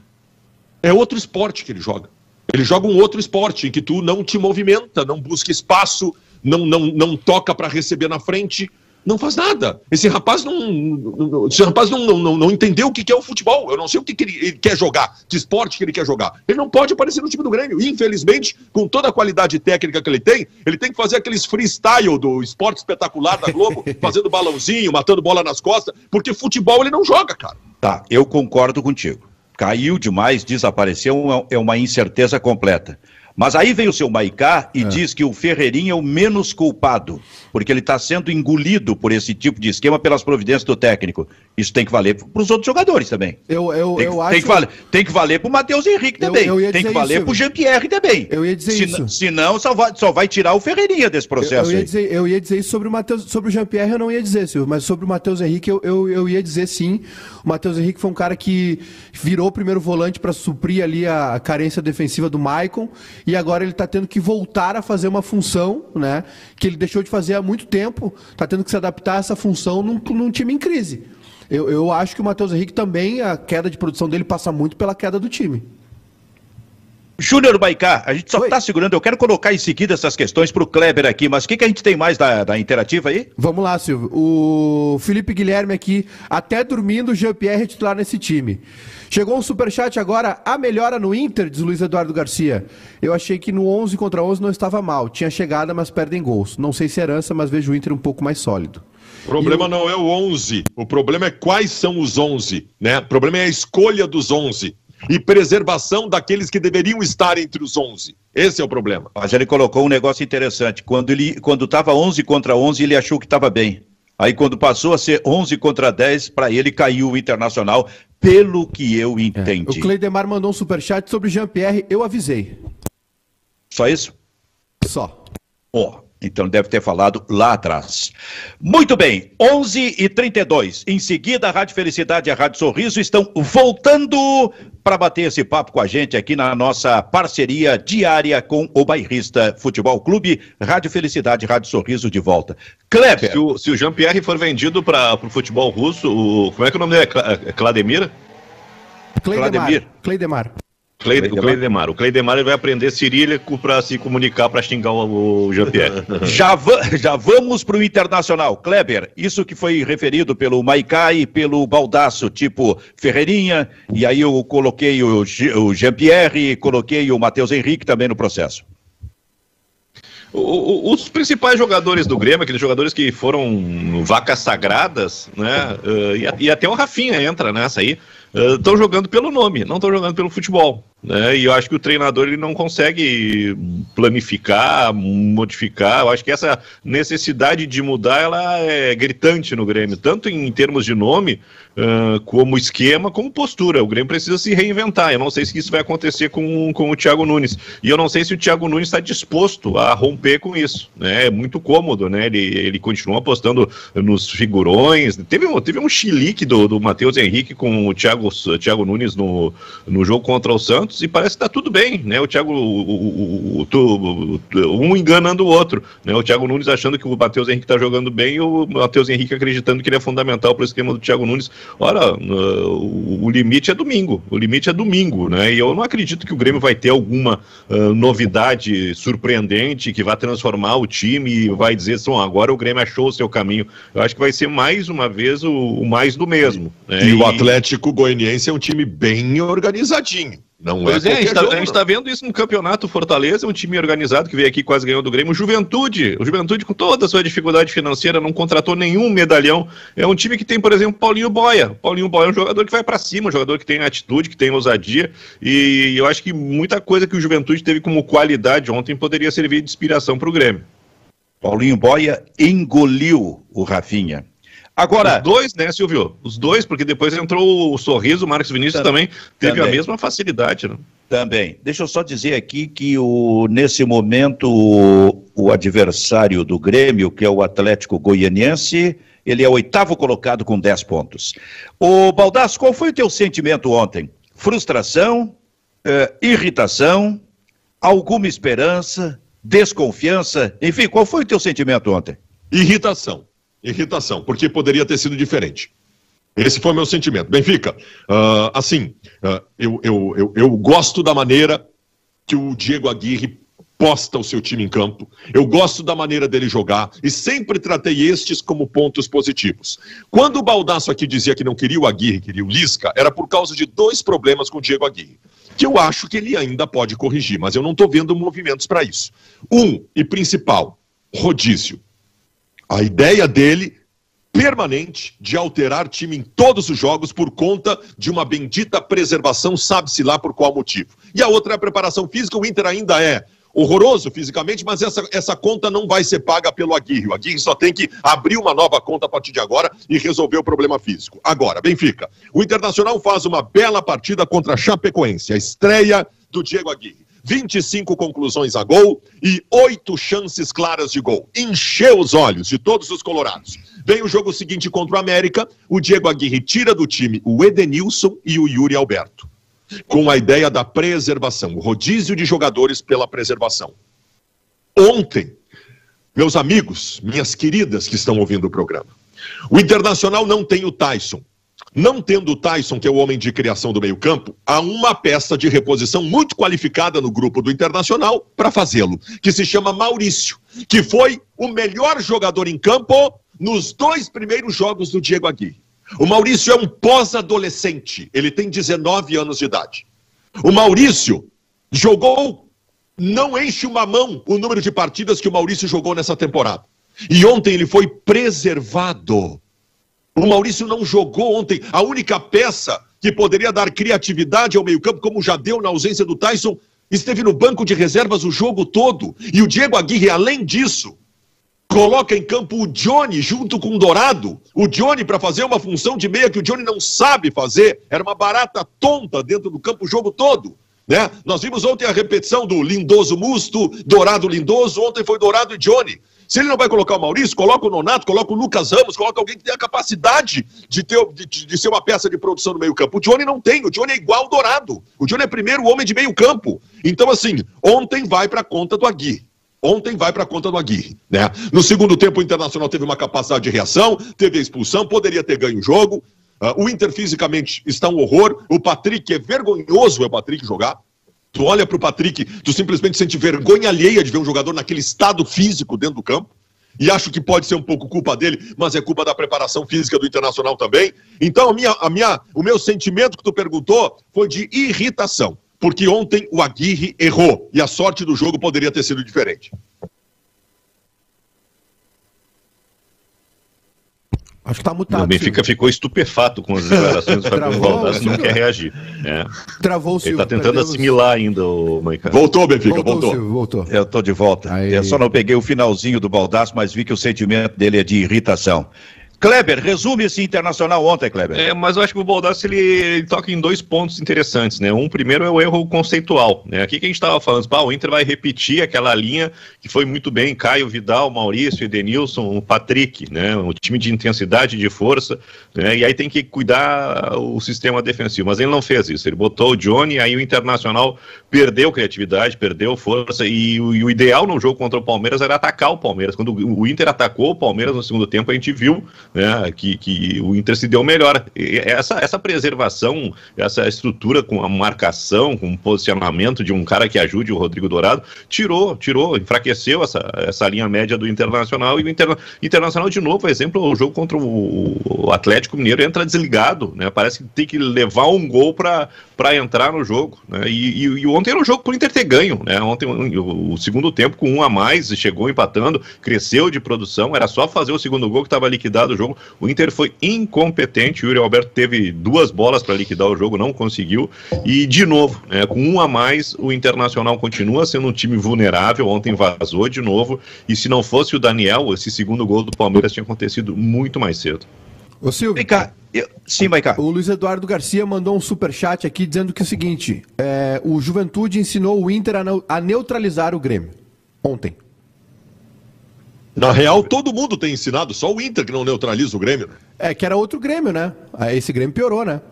é outro esporte que ele joga. Ele joga um outro esporte em que tu não te movimenta, não busca espaço, não, não, não toca para receber na frente não faz nada. Esse rapaz não, esse rapaz não, não, não, entendeu o que é o futebol. Eu não sei o que, ele, ele, quer jogar, que esporte que ele quer jogar. Ele não pode aparecer no time do Grêmio. Infelizmente, com toda a qualidade técnica que ele tem, ele tem que fazer aqueles freestyle do esporte espetacular da Globo, fazendo balãozinho, matando bola nas costas, porque futebol ele não joga, cara. Tá, eu concordo contigo. Caiu demais, desapareceu, é uma incerteza completa. Mas aí vem o seu Maicá e é. diz que o Ferreirinha é o menos culpado, porque ele está sendo engolido por esse tipo de esquema pelas providências do técnico. Isso tem que valer para os outros jogadores também. Eu, eu, tem, eu tem acho... que valer, tem que valer para o Matheus Henrique também. Eu, eu tem que valer para o Jean-Pierre também. Eu ia dizer se, isso. Senão só vai, só vai tirar o Ferreirinha desse processo. Eu, ia, dizer, eu ia dizer isso sobre o Matheus, sobre o Jean-Pierre eu não ia dizer, Silvio, mas sobre o Matheus Henrique eu, eu, eu ia dizer sim. O Matheus Henrique foi um cara que virou o primeiro volante para suprir ali a carência defensiva do Maicon e agora ele está tendo que voltar a fazer uma função, né, que ele deixou de fazer há muito tempo, está tendo que se adaptar a essa função num, num time em crise. Eu, eu acho que o Matheus Henrique também, a queda de produção dele passa muito pela queda do time. Júnior Baicá, a gente só está segurando, eu quero colocar em seguida essas questões para o Kleber aqui, mas o que, que a gente tem mais da, da interativa aí? Vamos lá, Silvio. O Felipe Guilherme aqui, até dormindo, o Jean-Pierre é titular nesse time. Chegou um superchat agora, a melhora no Inter, diz Luiz Eduardo Garcia. Eu achei que no 11 contra 11 não estava mal. Tinha chegada, mas perdem gols. Não sei se é herança, mas vejo o Inter um pouco mais sólido. O problema não é o 11, o problema é quais são os 11, né? O problema é a escolha dos 11 e preservação daqueles que deveriam estar entre os 11. Esse é o problema. Mas ele colocou um negócio interessante. Quando ele quando estava 11 contra 11, ele achou que estava bem. Aí quando passou a ser 11 contra 10, para ele caiu o Internacional, pelo que eu entendi. É. O Cleidemar mandou um superchat sobre Jean-Pierre, eu avisei. Só isso? Só. Ó. Oh. Então deve ter falado lá atrás. Muito bem, 11 e 32. Em seguida, a Rádio Felicidade e a Rádio Sorriso estão voltando para bater esse papo com a gente aqui na nossa parceria diária com o Bairrista Futebol Clube. Rádio Felicidade e Rádio Sorriso de volta. Kleber. Se o, o Jean-Pierre for vendido para o futebol russo, o, como é que é o nome dele? É Clademir? Cleidemar. Cleidemar. Cleide, o Cleidemar. O Cleidemar ele vai aprender cirílico para se comunicar, para xingar o, o Jean-Pierre. já, va já vamos para o Internacional. Kleber, isso que foi referido pelo Maicai e pelo Baldaço, tipo Ferreirinha, e aí eu coloquei o, o Jean-Pierre, coloquei o Matheus Henrique também no processo. O, o, os principais jogadores do Grêmio, aqueles jogadores que foram vacas sagradas, né? Uh, e, e, até o Rafinha entra nessa aí estão uh, jogando pelo nome, não estão jogando pelo futebol. Né? E eu acho que o treinador ele não consegue planificar, modificar. Eu acho que essa necessidade de mudar ela é gritante no Grêmio, tanto em termos de nome, uh, como esquema, como postura. O Grêmio precisa se reinventar. Eu não sei se isso vai acontecer com, com o Thiago Nunes. E eu não sei se o Thiago Nunes está disposto a romper com isso. Né? É muito cômodo, né? Ele, ele continua apostando nos figurões. Teve, teve um chilique do, do Matheus Henrique com o Thiago, Thiago Nunes no, no jogo contra o Santos e parece que está tudo bem, né? O Thiago, o, o, o, um enganando o outro, né? O Thiago Nunes achando que o Matheus Henrique está jogando bem e o Matheus Henrique acreditando que ele é fundamental para o esquema do Thiago Nunes. Ora, uh, o limite é domingo, o limite é domingo, né? E eu não acredito que o Grêmio vai ter alguma uh, novidade surpreendente que vai transformar o time e vai dizer assim, agora o Grêmio achou o seu caminho. Eu acho que vai ser mais uma vez o, o mais do mesmo. Né? E, e o Atlético Goianiense é um time bem organizadinho. Não pois é, é a gente, tá, está vendo isso no campeonato Fortaleza, um time organizado que veio aqui quase ganhou do Grêmio. Juventude, o Juventude com toda a sua dificuldade financeira não contratou nenhum medalhão. É um time que tem, por exemplo, Paulinho Boia. Paulinho Boia é um jogador que vai para cima, um jogador que tem atitude, que tem ousadia. E eu acho que muita coisa que o Juventude teve como qualidade ontem poderia servir de inspiração para o Grêmio. Paulinho Boia engoliu o Rafinha. Agora. Os dois, né, Silvio? Os dois, porque depois entrou o Sorriso, o Marcos Vinícius também, teve também. a mesma facilidade, né? Também. Deixa eu só dizer aqui que o, nesse momento o, o adversário do Grêmio, que é o Atlético Goianiense, ele é o oitavo colocado com 10 pontos. O Baldasso, qual foi o teu sentimento ontem? Frustração, eh, irritação, alguma esperança, desconfiança? Enfim, qual foi o teu sentimento ontem? Irritação irritação, porque poderia ter sido diferente. Esse foi o meu sentimento. Benfica, uh, assim, uh, eu, eu, eu, eu gosto da maneira que o Diego Aguirre posta o seu time em campo. Eu gosto da maneira dele jogar e sempre tratei estes como pontos positivos. Quando o Baldasso aqui dizia que não queria o Aguirre, queria o Lisca, era por causa de dois problemas com o Diego Aguirre, que eu acho que ele ainda pode corrigir, mas eu não estou vendo movimentos para isso. Um, e principal, rodízio. A ideia dele permanente de alterar time em todos os jogos por conta de uma bendita preservação, sabe-se lá por qual motivo. E a outra é a preparação física, o Inter ainda é horroroso fisicamente, mas essa, essa conta não vai ser paga pelo Aguirre. O Aguirre só tem que abrir uma nova conta a partir de agora e resolver o problema físico. Agora, Benfica. O Internacional faz uma bela partida contra a Chapecoense, a estreia do Diego Aguirre. 25 conclusões a gol e oito chances claras de gol. Encheu os olhos de todos os colorados. Vem o jogo seguinte contra o América, o Diego Aguirre tira do time o Edenilson e o Yuri Alberto. Com a ideia da preservação, o rodízio de jogadores pela preservação. Ontem, meus amigos, minhas queridas que estão ouvindo o programa, o Internacional não tem o Tyson. Não tendo o Tyson, que é o homem de criação do meio-campo, há uma peça de reposição muito qualificada no grupo do Internacional para fazê-lo, que se chama Maurício, que foi o melhor jogador em campo nos dois primeiros jogos do Diego Aguirre. O Maurício é um pós-adolescente, ele tem 19 anos de idade. O Maurício jogou, não enche uma mão o número de partidas que o Maurício jogou nessa temporada. E ontem ele foi preservado o Maurício não jogou ontem. A única peça que poderia dar criatividade ao meio-campo, como já deu na ausência do Tyson, esteve no banco de reservas o jogo todo. E o Diego Aguirre, além disso, coloca em campo o Johnny junto com o Dourado. O Johnny para fazer uma função de meia que o Johnny não sabe fazer. Era uma barata tonta dentro do campo o jogo todo. Né? Nós vimos ontem a repetição do Lindoso Musto, Dourado Lindoso. Ontem foi Dourado e Johnny. Se ele não vai colocar o Maurício, coloca o Nonato, coloca o Lucas Ramos, coloca alguém que tenha a capacidade de, ter, de, de ser uma peça de produção no meio-campo. O Johnny não tem, o Johnny é igual ao Dourado. O Johnny é primeiro homem de meio-campo. Então, assim, ontem vai para a conta do Aguirre. Ontem vai para a conta do Aguirre. Né? No segundo tempo, o Internacional teve uma capacidade de reação, teve a expulsão, poderia ter ganho o jogo. Uh, o Inter fisicamente está um horror. O Patrick é vergonhoso, é o Patrick jogar. Tu olha para o Patrick, tu simplesmente sente vergonha alheia de ver um jogador naquele estado físico dentro do campo. E acho que pode ser um pouco culpa dele, mas é culpa da preparação física do Internacional também. Então, a minha, a minha, o meu sentimento que tu perguntou foi de irritação, porque ontem o Aguirre errou e a sorte do jogo poderia ter sido diferente. Acho que tá mutado. O Benfica ficou estupefato com as declarações do Fábio Baldassi não quer reagir. É. Travou o Silvio. Ele tá tentando perdemos... assimilar ainda o Maicon. Voltou, Benfica, voltou. voltou. Silvio, voltou. Eu tô de volta. Aí... Eu só não peguei o finalzinho do Baldassi, mas vi que o sentimento dele é de irritação. Kleber, resume esse internacional ontem, Kleber. É, mas eu acho que o Baldassi ele, ele, toca em dois pontos interessantes, né? Um primeiro é o erro conceitual, né? Aqui que a gente estava falando, ah, o Inter vai repetir aquela linha que foi muito bem, Caio Vidal, Maurício, Edenilson, Patrick, né? Um time de intensidade, de força, né? E aí tem que cuidar o sistema defensivo, mas ele não fez isso. Ele botou o Johnny, aí o Internacional perdeu criatividade, perdeu força e e o ideal no jogo contra o Palmeiras era atacar o Palmeiras. Quando o Inter atacou o Palmeiras no segundo tempo, a gente viu né, que, que o Inter se deu melhor. Essa, essa preservação, essa estrutura com a marcação, com o posicionamento de um cara que ajude o Rodrigo Dourado, tirou, tirou, enfraqueceu essa, essa linha média do Internacional e o Inter, Internacional, de novo, exemplo, o jogo contra o, o Atlético Mineiro entra desligado, né? Parece que tem que levar um gol para entrar no jogo. Né? E, e, e, ontem era um jogo para o Inter ter ganho. Né? Ontem, o, o, segundo tempo, com um a mais, chegou empatando, cresceu de produção, era só fazer o segundo gol que estava liquidado o jogo. O Inter foi incompetente. O Yuri Alberto teve duas bolas para liquidar o jogo, não conseguiu. E, de novo, né, com um a mais, o Internacional continua sendo um time vulnerável. Ontem vazou de novo. E se não fosse o Daniel, esse segundo gol do Palmeiras tinha acontecido muito mais cedo. Ô Silvio. Vem cá. Eu... Sim, vai cá. O Luiz Eduardo Garcia mandou um super chat aqui dizendo que é o seguinte: é, o Juventude ensinou o Inter a, a neutralizar o Grêmio ontem. Na real, todo mundo tem ensinado, só o Inter que não neutraliza o Grêmio. É, que era outro Grêmio, né? Aí esse Grêmio piorou, né?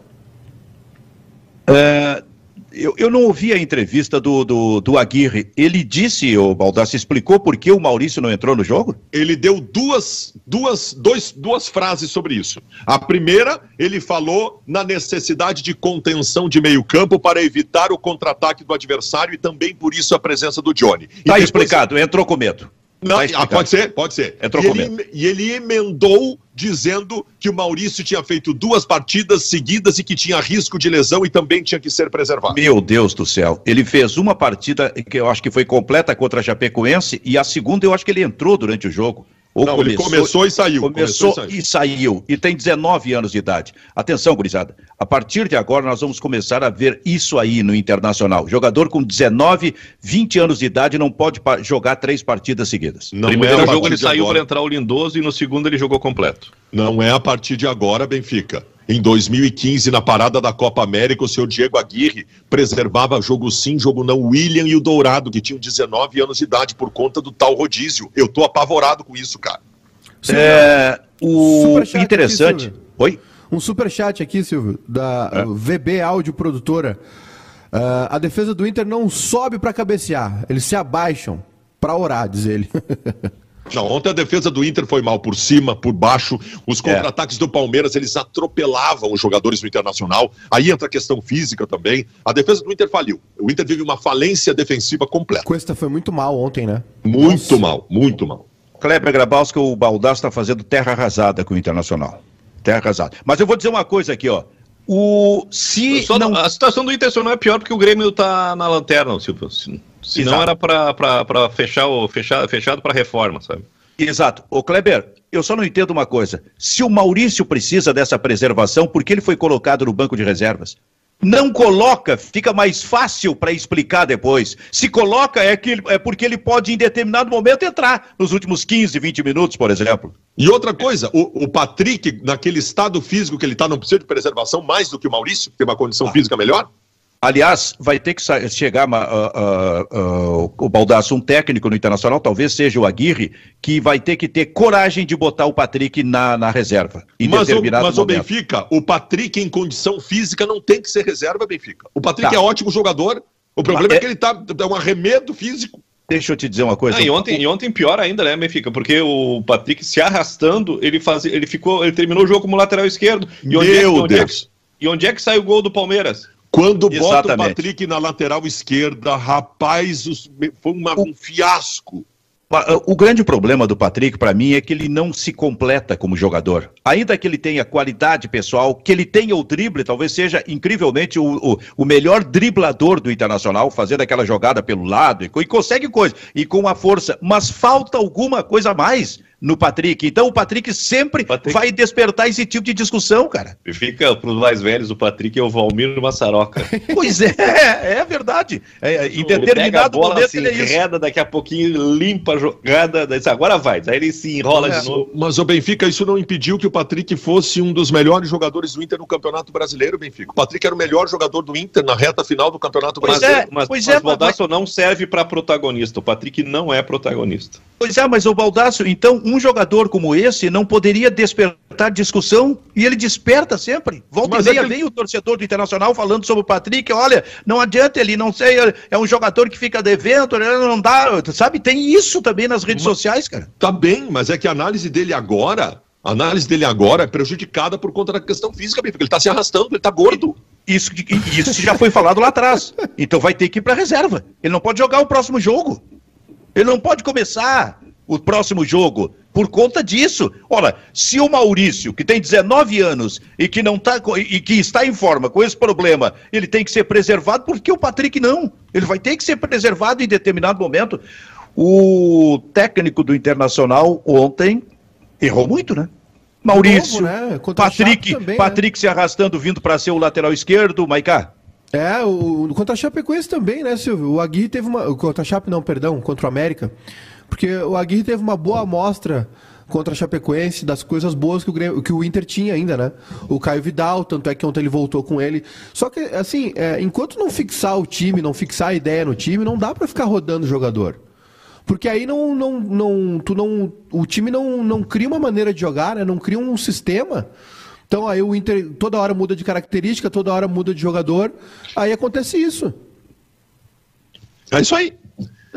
É, eu, eu não ouvi a entrevista do, do, do Aguirre. Ele disse, o Baldassi explicou por que o Maurício não entrou no jogo? Ele deu duas, duas, dois, duas frases sobre isso. A primeira, ele falou na necessidade de contenção de meio campo para evitar o contra-ataque do adversário e também por isso a presença do Johnny. Tá explicado, entrou com medo. Não, ah, pode ser, pode ser. É e, ele, e ele emendou dizendo que o Maurício tinha feito duas partidas seguidas e que tinha risco de lesão e também tinha que ser preservado. Meu Deus do céu. Ele fez uma partida que eu acho que foi completa contra a Chapecoense e a segunda eu acho que ele entrou durante o jogo. Ou não, começou, ele começou e saiu. Começou, começou e, saiu. e, saiu. e tem 19 anos de idade. Atenção, gurizada. A partir de agora nós vamos começar a ver isso aí no Internacional. Jogador com 19, 20 anos de idade não pode jogar três partidas seguidas. No primeiro é jogo ele saiu para entrar o Lindoso e no segundo ele jogou completo. Não é a partir de agora, Benfica. Em 2015, na parada da Copa América, o senhor Diego Aguirre preservava jogo sim, jogo não, William e o Dourado, que tinham 19 anos de idade por conta do tal rodízio. Eu tô apavorado com isso, cara. É, o interessante. Aqui, Oi? Um superchat aqui, Silvio, da é. VB Áudio Produtora. Uh, a defesa do Inter não sobe para cabecear, eles se abaixam para orar, diz ele. Não, ontem a defesa do Inter foi mal por cima, por baixo. Os é. contra-ataques é. do Palmeiras, eles atropelavam os jogadores do Internacional. Aí entra a questão física também. A defesa do Inter faliu. O Inter vive uma falência defensiva completa. Cuesta foi muito mal ontem, né? Muito Nossa. mal, muito mal. Kleber Grabowski, o Baldasso está fazendo terra arrasada com o Internacional. Terra arrasada. Mas eu vou dizer uma coisa aqui, ó. O, se não... A situação do Internacional é pior porque o Grêmio está na lanterna, Silvio. Se não era para fechar o fechar, fechado para reforma, sabe? Exato. O Kleber, eu só não entendo uma coisa. Se o Maurício precisa dessa preservação, por que ele foi colocado no banco de reservas? Não coloca, fica mais fácil para explicar depois. Se coloca, é, que, é porque ele pode, em determinado momento, entrar nos últimos 15, 20 minutos, por exemplo. E outra coisa, o, o Patrick, naquele estado físico que ele está, não precisa de preservação mais do que o Maurício, que tem uma condição ah. física melhor? Aliás, vai ter que chegar uh, uh, uh, o Baldasso, um técnico no Internacional, talvez seja o Aguirre, que vai ter que ter coragem de botar o Patrick na, na reserva. mas o, mas o Benfica, o Patrick em condição física não tem que ser reserva, Benfica. O Patrick tá. é ótimo jogador. O problema é, é que ele tá, é um arremedo físico. Deixa eu te dizer uma coisa. Ah, e, ontem, e ontem pior ainda, né, Benfica? Porque o Patrick se arrastando, ele, faz, ele ficou, ele terminou o jogo como lateral esquerdo. E Meu onde é, onde Deus! É, e onde é que sai o gol do Palmeiras? Quando Exatamente. bota o Patrick na lateral esquerda, rapaz, foi uma, um fiasco. Ah, o grande problema do Patrick, para mim, é que ele não se completa como jogador. Ainda que ele tenha qualidade pessoal, que ele tenha o drible, talvez seja incrivelmente o, o, o melhor driblador do Internacional, fazendo aquela jogada pelo lado, e, e consegue coisa, e com a força, mas falta alguma coisa a mais no Patrick. Então o Patrick sempre Patrick... vai despertar esse tipo de discussão, cara. Fica para os mais velhos, o Patrick é o Valmir Massaroca. pois é, é verdade. É, em determinado bola, momento ele é isso. daqui a pouquinho limpa a jogada, diz, agora vai, aí ele se enrola é, de novo. Mas o Benfica, isso não impediu que o Patrick fosse um dos melhores jogadores do Inter no Campeonato Brasileiro, Benfica. O Patrick era o melhor jogador do Inter na reta final do Campeonato pois Brasileiro. É, mas, pois mas, é, Baldasso mas... não serve para protagonista. O Patrick não é protagonista. Pois é, mas o Baldasso, então, um jogador como esse não poderia despertar discussão e ele desperta sempre. Volta Mas e meia é que... vem o torcedor do Internacional falando sobre o Patrick, olha, não adianta ele, não sei, é um jogador que fica devendo, não dá, sabe? Tem isso também nas redes mas, sociais, cara. Tá bem, mas é que a análise dele agora, a análise dele agora é prejudicada por conta da questão física, porque ele tá se arrastando, ele tá gordo. Isso, isso já foi falado lá atrás. Então vai ter que ir para reserva. Ele não pode jogar o próximo jogo. Ele não pode começar o próximo jogo por conta disso. Olha, se o Maurício, que tem 19 anos e que não tá e que está em forma com esse problema, ele tem que ser preservado, porque o Patrick não. Ele vai ter que ser preservado em determinado momento. O técnico do Internacional ontem errou muito, né? Maurício, novo, né? Patrick, também, Patrick né? se arrastando vindo para ser o lateral esquerdo, Maicá. É, o, contra a Chapecoense também, né, Silvio? O Agui teve uma. Contra a Chape, não, perdão, contra o América. Porque o Aguirre teve uma boa amostra contra a Chapecoense das coisas boas que o, Grêmio, que o Inter tinha ainda, né? O Caio Vidal, tanto é que ontem ele voltou com ele. Só que, assim, é, enquanto não fixar o time, não fixar a ideia no time, não dá para ficar rodando o jogador. Porque aí não, não, não, tu não, o time não, não cria uma maneira de jogar, né? Não cria um sistema. Então aí o Inter toda hora muda de característica, toda hora muda de jogador. Aí acontece isso. É isso aí.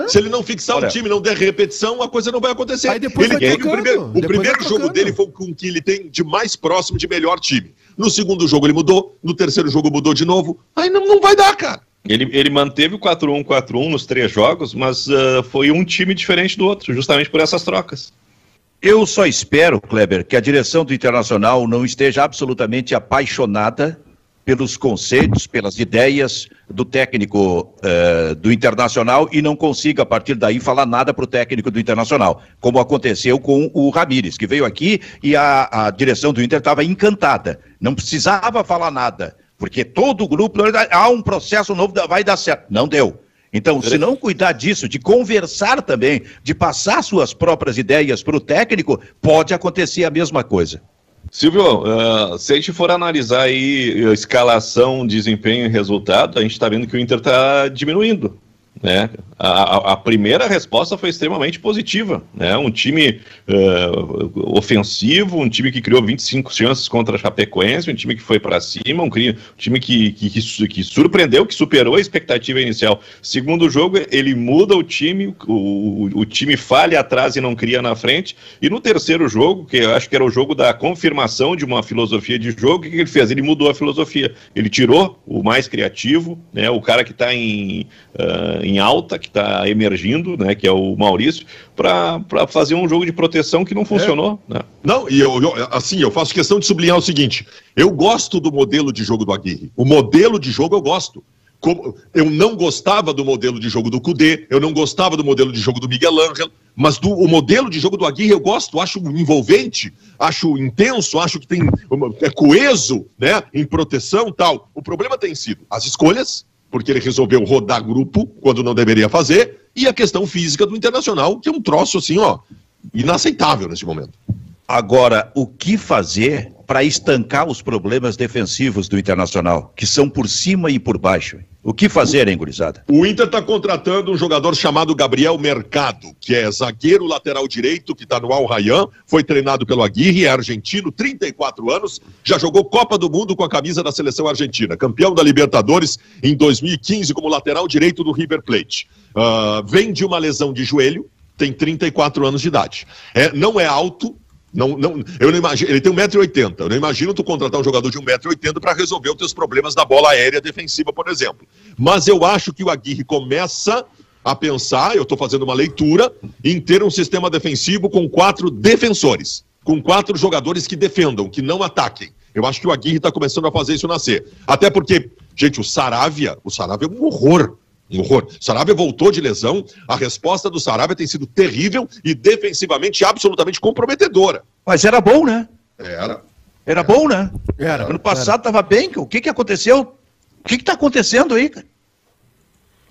Se ele não fixar Olha, o time, não der repetição, a coisa não vai acontecer. Aí depois ele vai o primeiro, o primeiro jogo dele foi com o que ele tem de mais próximo, de melhor time. No segundo jogo ele mudou, no terceiro jogo mudou de novo. Aí não, não vai dar, cara. Ele, ele manteve o 4-1-4-1 nos três jogos, mas uh, foi um time diferente do outro, justamente por essas trocas. Eu só espero, Kleber, que a direção do Internacional não esteja absolutamente apaixonada pelos conceitos, pelas ideias do técnico uh, do Internacional e não consiga, a partir daí, falar nada para o técnico do Internacional, como aconteceu com o Ramires, que veio aqui e a, a direção do Inter estava encantada, não precisava falar nada, porque todo o grupo, há um processo novo, vai dar certo. Não deu. Então, se não cuidar disso, de conversar também, de passar suas próprias ideias para o técnico, pode acontecer a mesma coisa. Silvio, uh, se a gente for analisar aí escalação, desempenho e resultado, a gente está vendo que o Inter está diminuindo. Né? a, a, primeira resposta foi extremamente positiva. Né? Um time uh, ofensivo, um time que criou 25 chances contra a Chapecoense, um time que foi para cima, um, time que, que, que, que, surpreendeu, que superou a expectativa inicial. Segundo jogo, ele muda o time, o, o, time falha atrás e não cria na frente. E no terceiro jogo, que eu acho que era o jogo da confirmação de uma filosofia de jogo, o que ele fez? Ele mudou a filosofia. Ele tirou o mais criativo, né? o cara que está em, uh, em alta, que está emergindo, né, que é o Maurício, para fazer um jogo de proteção que não funcionou. É. Né? Não, e eu, eu, assim, eu faço questão de sublinhar o seguinte: eu gosto do modelo de jogo do Aguirre. O modelo de jogo eu gosto. Como, eu não gostava do modelo de jogo do Cudê, eu não gostava do modelo de jogo do Miguel Ángel, mas do, o modelo de jogo do Aguirre eu gosto, acho envolvente, acho intenso, acho que tem é coeso, né, em proteção tal. O problema tem sido as escolhas, porque ele resolveu rodar grupo quando não deveria fazer, e a questão física do Internacional, que é um troço assim, ó, inaceitável nesse momento. Agora, o que fazer para estancar os problemas defensivos do Internacional, que são por cima e por baixo? O que fazer, hein, gurizada? O Inter está contratando um jogador chamado Gabriel Mercado, que é zagueiro lateral direito, que está no Al Rayyan, foi treinado pelo Aguirre, é argentino, 34 anos, já jogou Copa do Mundo com a camisa da seleção argentina, campeão da Libertadores em 2015 como lateral direito do River Plate. Uh, vem de uma lesão de joelho, tem 34 anos de idade. É, não é alto, não, não, eu não imagino, ele tem 1,80m. Eu não imagino tu contratar um jogador de 1,80m para resolver os teus problemas da bola aérea defensiva, por exemplo. Mas eu acho que o Aguirre começa a pensar, eu estou fazendo uma leitura, em ter um sistema defensivo com quatro defensores, com quatro jogadores que defendam, que não ataquem. Eu acho que o Aguirre está começando a fazer isso nascer. Até porque, gente, o Saravia, o Saravia é um horror. Um horror. Sarabia voltou de lesão, a resposta do Sarabia tem sido terrível e defensivamente absolutamente comprometedora. Mas era bom, né? Era. Era bom, né? Era. Ano passado estava bem. O que, que aconteceu? O que está acontecendo aí, cara?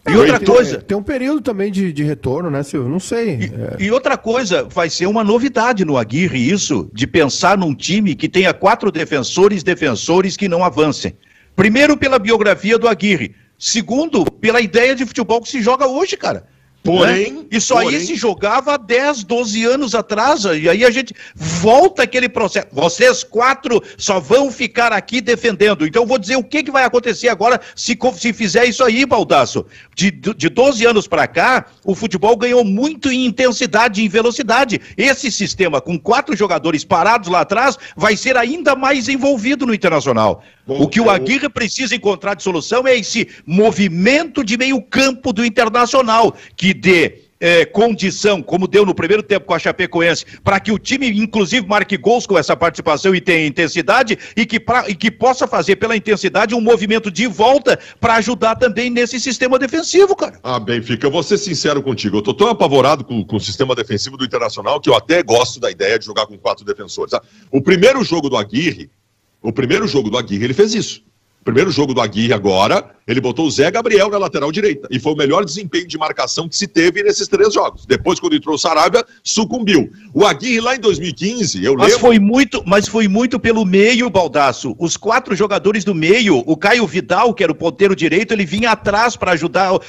E outra tem, coisa. Tem um período também de, de retorno, né, Silvio? Não sei. E, é. e, outra coisa, vai ser uma novidade no Aguirre isso, de pensar num time que tenha quatro defensores, defensores que não avancem. Primeiro, pela biografia do Aguirre. Segundo, pela ideia de futebol que se joga hoje, cara. Porém, né? isso porém... aí se jogava há 10, 12 anos atrás, e aí a gente volta aquele processo. Vocês quatro só vão ficar aqui defendendo. Então eu vou dizer o que, que vai acontecer agora se, se fizer isso aí, Baldaço. De, de 12 anos para cá, o futebol ganhou muito em intensidade e em velocidade. Esse sistema, com quatro jogadores parados lá atrás, vai ser ainda mais envolvido no internacional. Bom, o que o Aguirre precisa encontrar de solução é esse movimento de meio campo do internacional, que dê é, condição, como deu no primeiro tempo com a Chapecoense, para que o time, inclusive, marque gols com essa participação e tenha intensidade e que, pra, e que possa fazer pela intensidade um movimento de volta para ajudar também nesse sistema defensivo, cara. Ah, Benfica, eu vou ser sincero contigo. Eu tô tão apavorado com, com o sistema defensivo do Internacional que eu até gosto da ideia de jogar com quatro defensores. Tá? O primeiro jogo do Aguirre, o primeiro jogo do Aguirre, ele fez isso. Primeiro jogo do Aguirre agora, ele botou o Zé Gabriel na lateral direita. E foi o melhor desempenho de marcação que se teve nesses três jogos. Depois, quando entrou o Sarabia, sucumbiu. O Aguirre lá em 2015, eu mas lembro... Foi muito, mas foi muito pelo meio, Baldaço. Os quatro jogadores do meio, o Caio Vidal, que era o ponteiro direito, ele vinha atrás para ajudar o,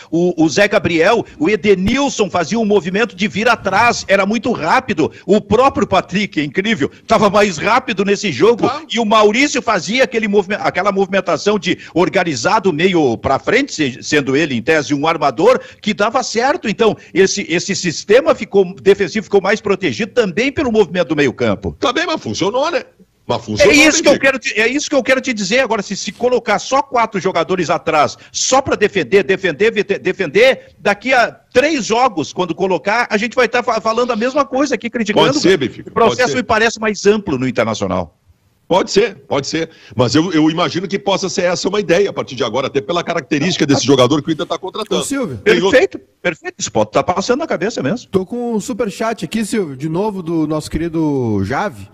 o, Zé Gabriel. O Edenilson fazia um movimento de vir atrás, era muito rápido. O próprio Patrick, é incrível, estava mais rápido nesse jogo. Ah. E o Maurício fazia aquele movimento, aquela movimentação de organizado meio para frente, sendo ele em tese um armador, que dava certo. Então, esse, esse sistema ficou defensivo ficou mais protegido também pelo movimento do meio-campo. Também, mas funcionou, né? Mas funcionou, é isso que eu quero te, é isso que eu quero te dizer agora se se colocar só quatro jogadores atrás só para defender defender defender daqui a três jogos quando colocar a gente vai estar tá falando a mesma coisa aqui criticando pode ser, Benfica, o processo me parece mais amplo no internacional Pode ser, pode ser. Mas eu, eu, imagino que possa ser essa uma ideia a partir de agora, até pela característica desse jogador que o Inter está contratando. Ô, Silvio. Perfeito, outro... perfeito. Isso pode estar tá passando na cabeça mesmo. Tô com um superchat aqui, Silvio, de novo do nosso querido Jave.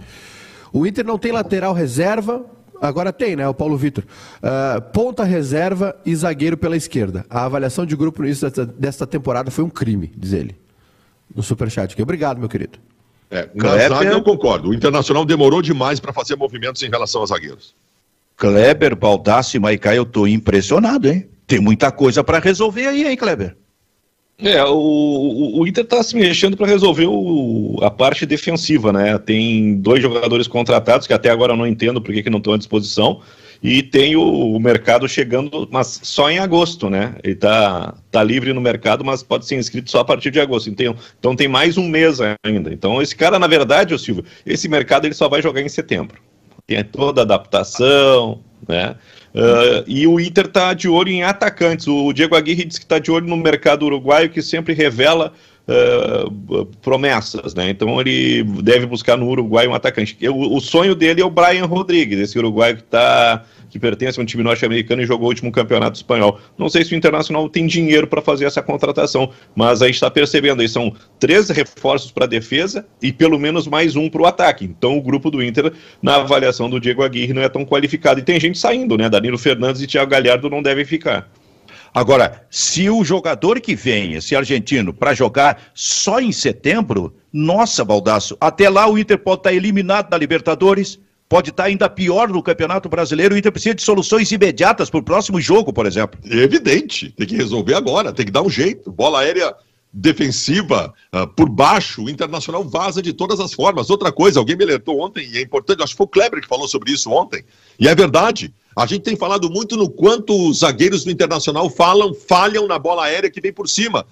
O Inter não tem lateral reserva, Agora tem, né? O Paulo Vitor. Uh, ponta reserva e zagueiro pela esquerda. A avaliação de grupo no início desta, desta temporada foi um crime, diz ele. No superchat aqui. Obrigado, meu querido. É, na Kleber... zaga eu concordo. O Internacional demorou demais para fazer movimentos em relação aos zagueiros. Kleber, Baldassi e Maicá, eu tô impressionado, hein? Tem muita coisa para resolver aí, hein, Kleber? É, o, o Inter está se mexendo para resolver o, a parte defensiva, né? Tem dois jogadores contratados que até agora eu não entendo por que, que não estão à disposição. E tem o, o, mercado chegando, mas só em agosto, né? Ele tá, tá livre no mercado, mas pode ser inscrito só a partir de agosto. Então, então tem mais um mês ainda. Então esse cara, na verdade, ô Silvio, esse mercado ele só vai jogar em setembro. Tem toda a adaptação, né? Uh, e o Inter está de olho em atacantes. O Diego Aguirre disse que está de olho no mercado uruguaio, que sempre revela uh, promessas, né? Então ele deve buscar no Uruguai um atacante. O, o sonho dele é o Brian Rodrigues, esse uruguaio que está que pertence a um time norte-americano e jogou o último campeonato espanhol. Não sei se o Internacional tem dinheiro para fazer essa contratação, mas a gente está percebendo aí, são três reforços para a defesa e pelo menos mais um para o ataque. Então o grupo do Inter, na avaliação do Diego Aguirre, não é tão qualificado. E tem gente saindo, né? Danilo Fernandes e Thiago Galhardo não devem ficar. Agora, se o jogador que vem, esse argentino, para jogar só em setembro, nossa, Baldaço, até lá o Inter pode estar tá eliminado da Libertadores, pode estar tá ainda pior no Campeonato Brasileiro. O Inter precisa de soluções imediatas para o próximo jogo, por exemplo. Evidente, tem que resolver agora, tem que dar um jeito. Bola aérea defensiva uh, por baixo, o Internacional vaza de todas as formas. Outra coisa, alguém me alertou ontem, e é importante, acho que foi o Kleber que falou sobre isso ontem, e é verdade. A gente tem falado muito no quanto os zagueiros do Internacional falam, falham na bola aérea que vem por cima.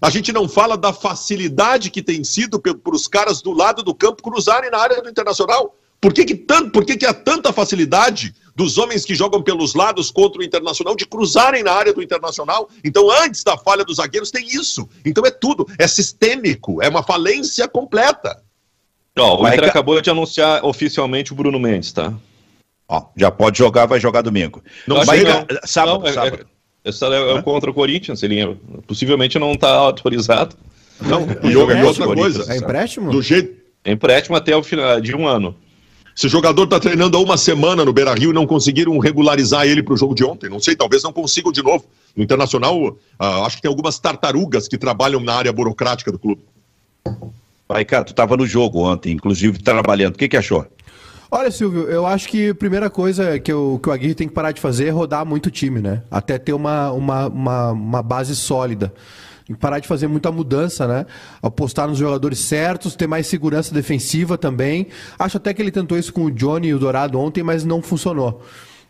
A gente não fala da facilidade que tem sido para os caras do lado do campo cruzarem na área do Internacional. Por que, que, tanto, por que, que há tanta facilidade dos homens que jogam pelos lados contra o Internacional de cruzarem na área do Internacional? Então, antes da falha dos zagueiros, tem isso. Então, é tudo. É sistêmico. É uma falência completa. Ó, o Inter acabou de anunciar oficialmente o Bruno Mendes, tá? Ó, já pode jogar, vai jogar domingo. Não, mas, não, sábado, não, é, sábado. É, é, é, contra o Corinthians, ele possivelmente não está autorizado. Não, e outra coisa. É empréstimo? Do jeito... É empréstimo até o final de um ano. Se o jogador está treinando há uma semana no Beira Rio e não conseguiram regularizar ele para o jogo de ontem, não sei, talvez não consigam de novo. No Internacional, uh, acho que tem algumas tartarugas que trabalham na área burocrática do clube. Vai, cara, tu estava no jogo ontem, inclusive trabalhando. O que, que achou? Olha, Silvio, eu acho que a primeira coisa que, eu, que o Aguirre tem que parar de fazer é rodar muito o time, né? Até ter uma, uma, uma, uma base sólida. Parar de fazer muita mudança, né? Apostar nos jogadores certos, ter mais segurança defensiva também. Acho até que ele tentou isso com o Johnny e o Dourado ontem, mas não funcionou.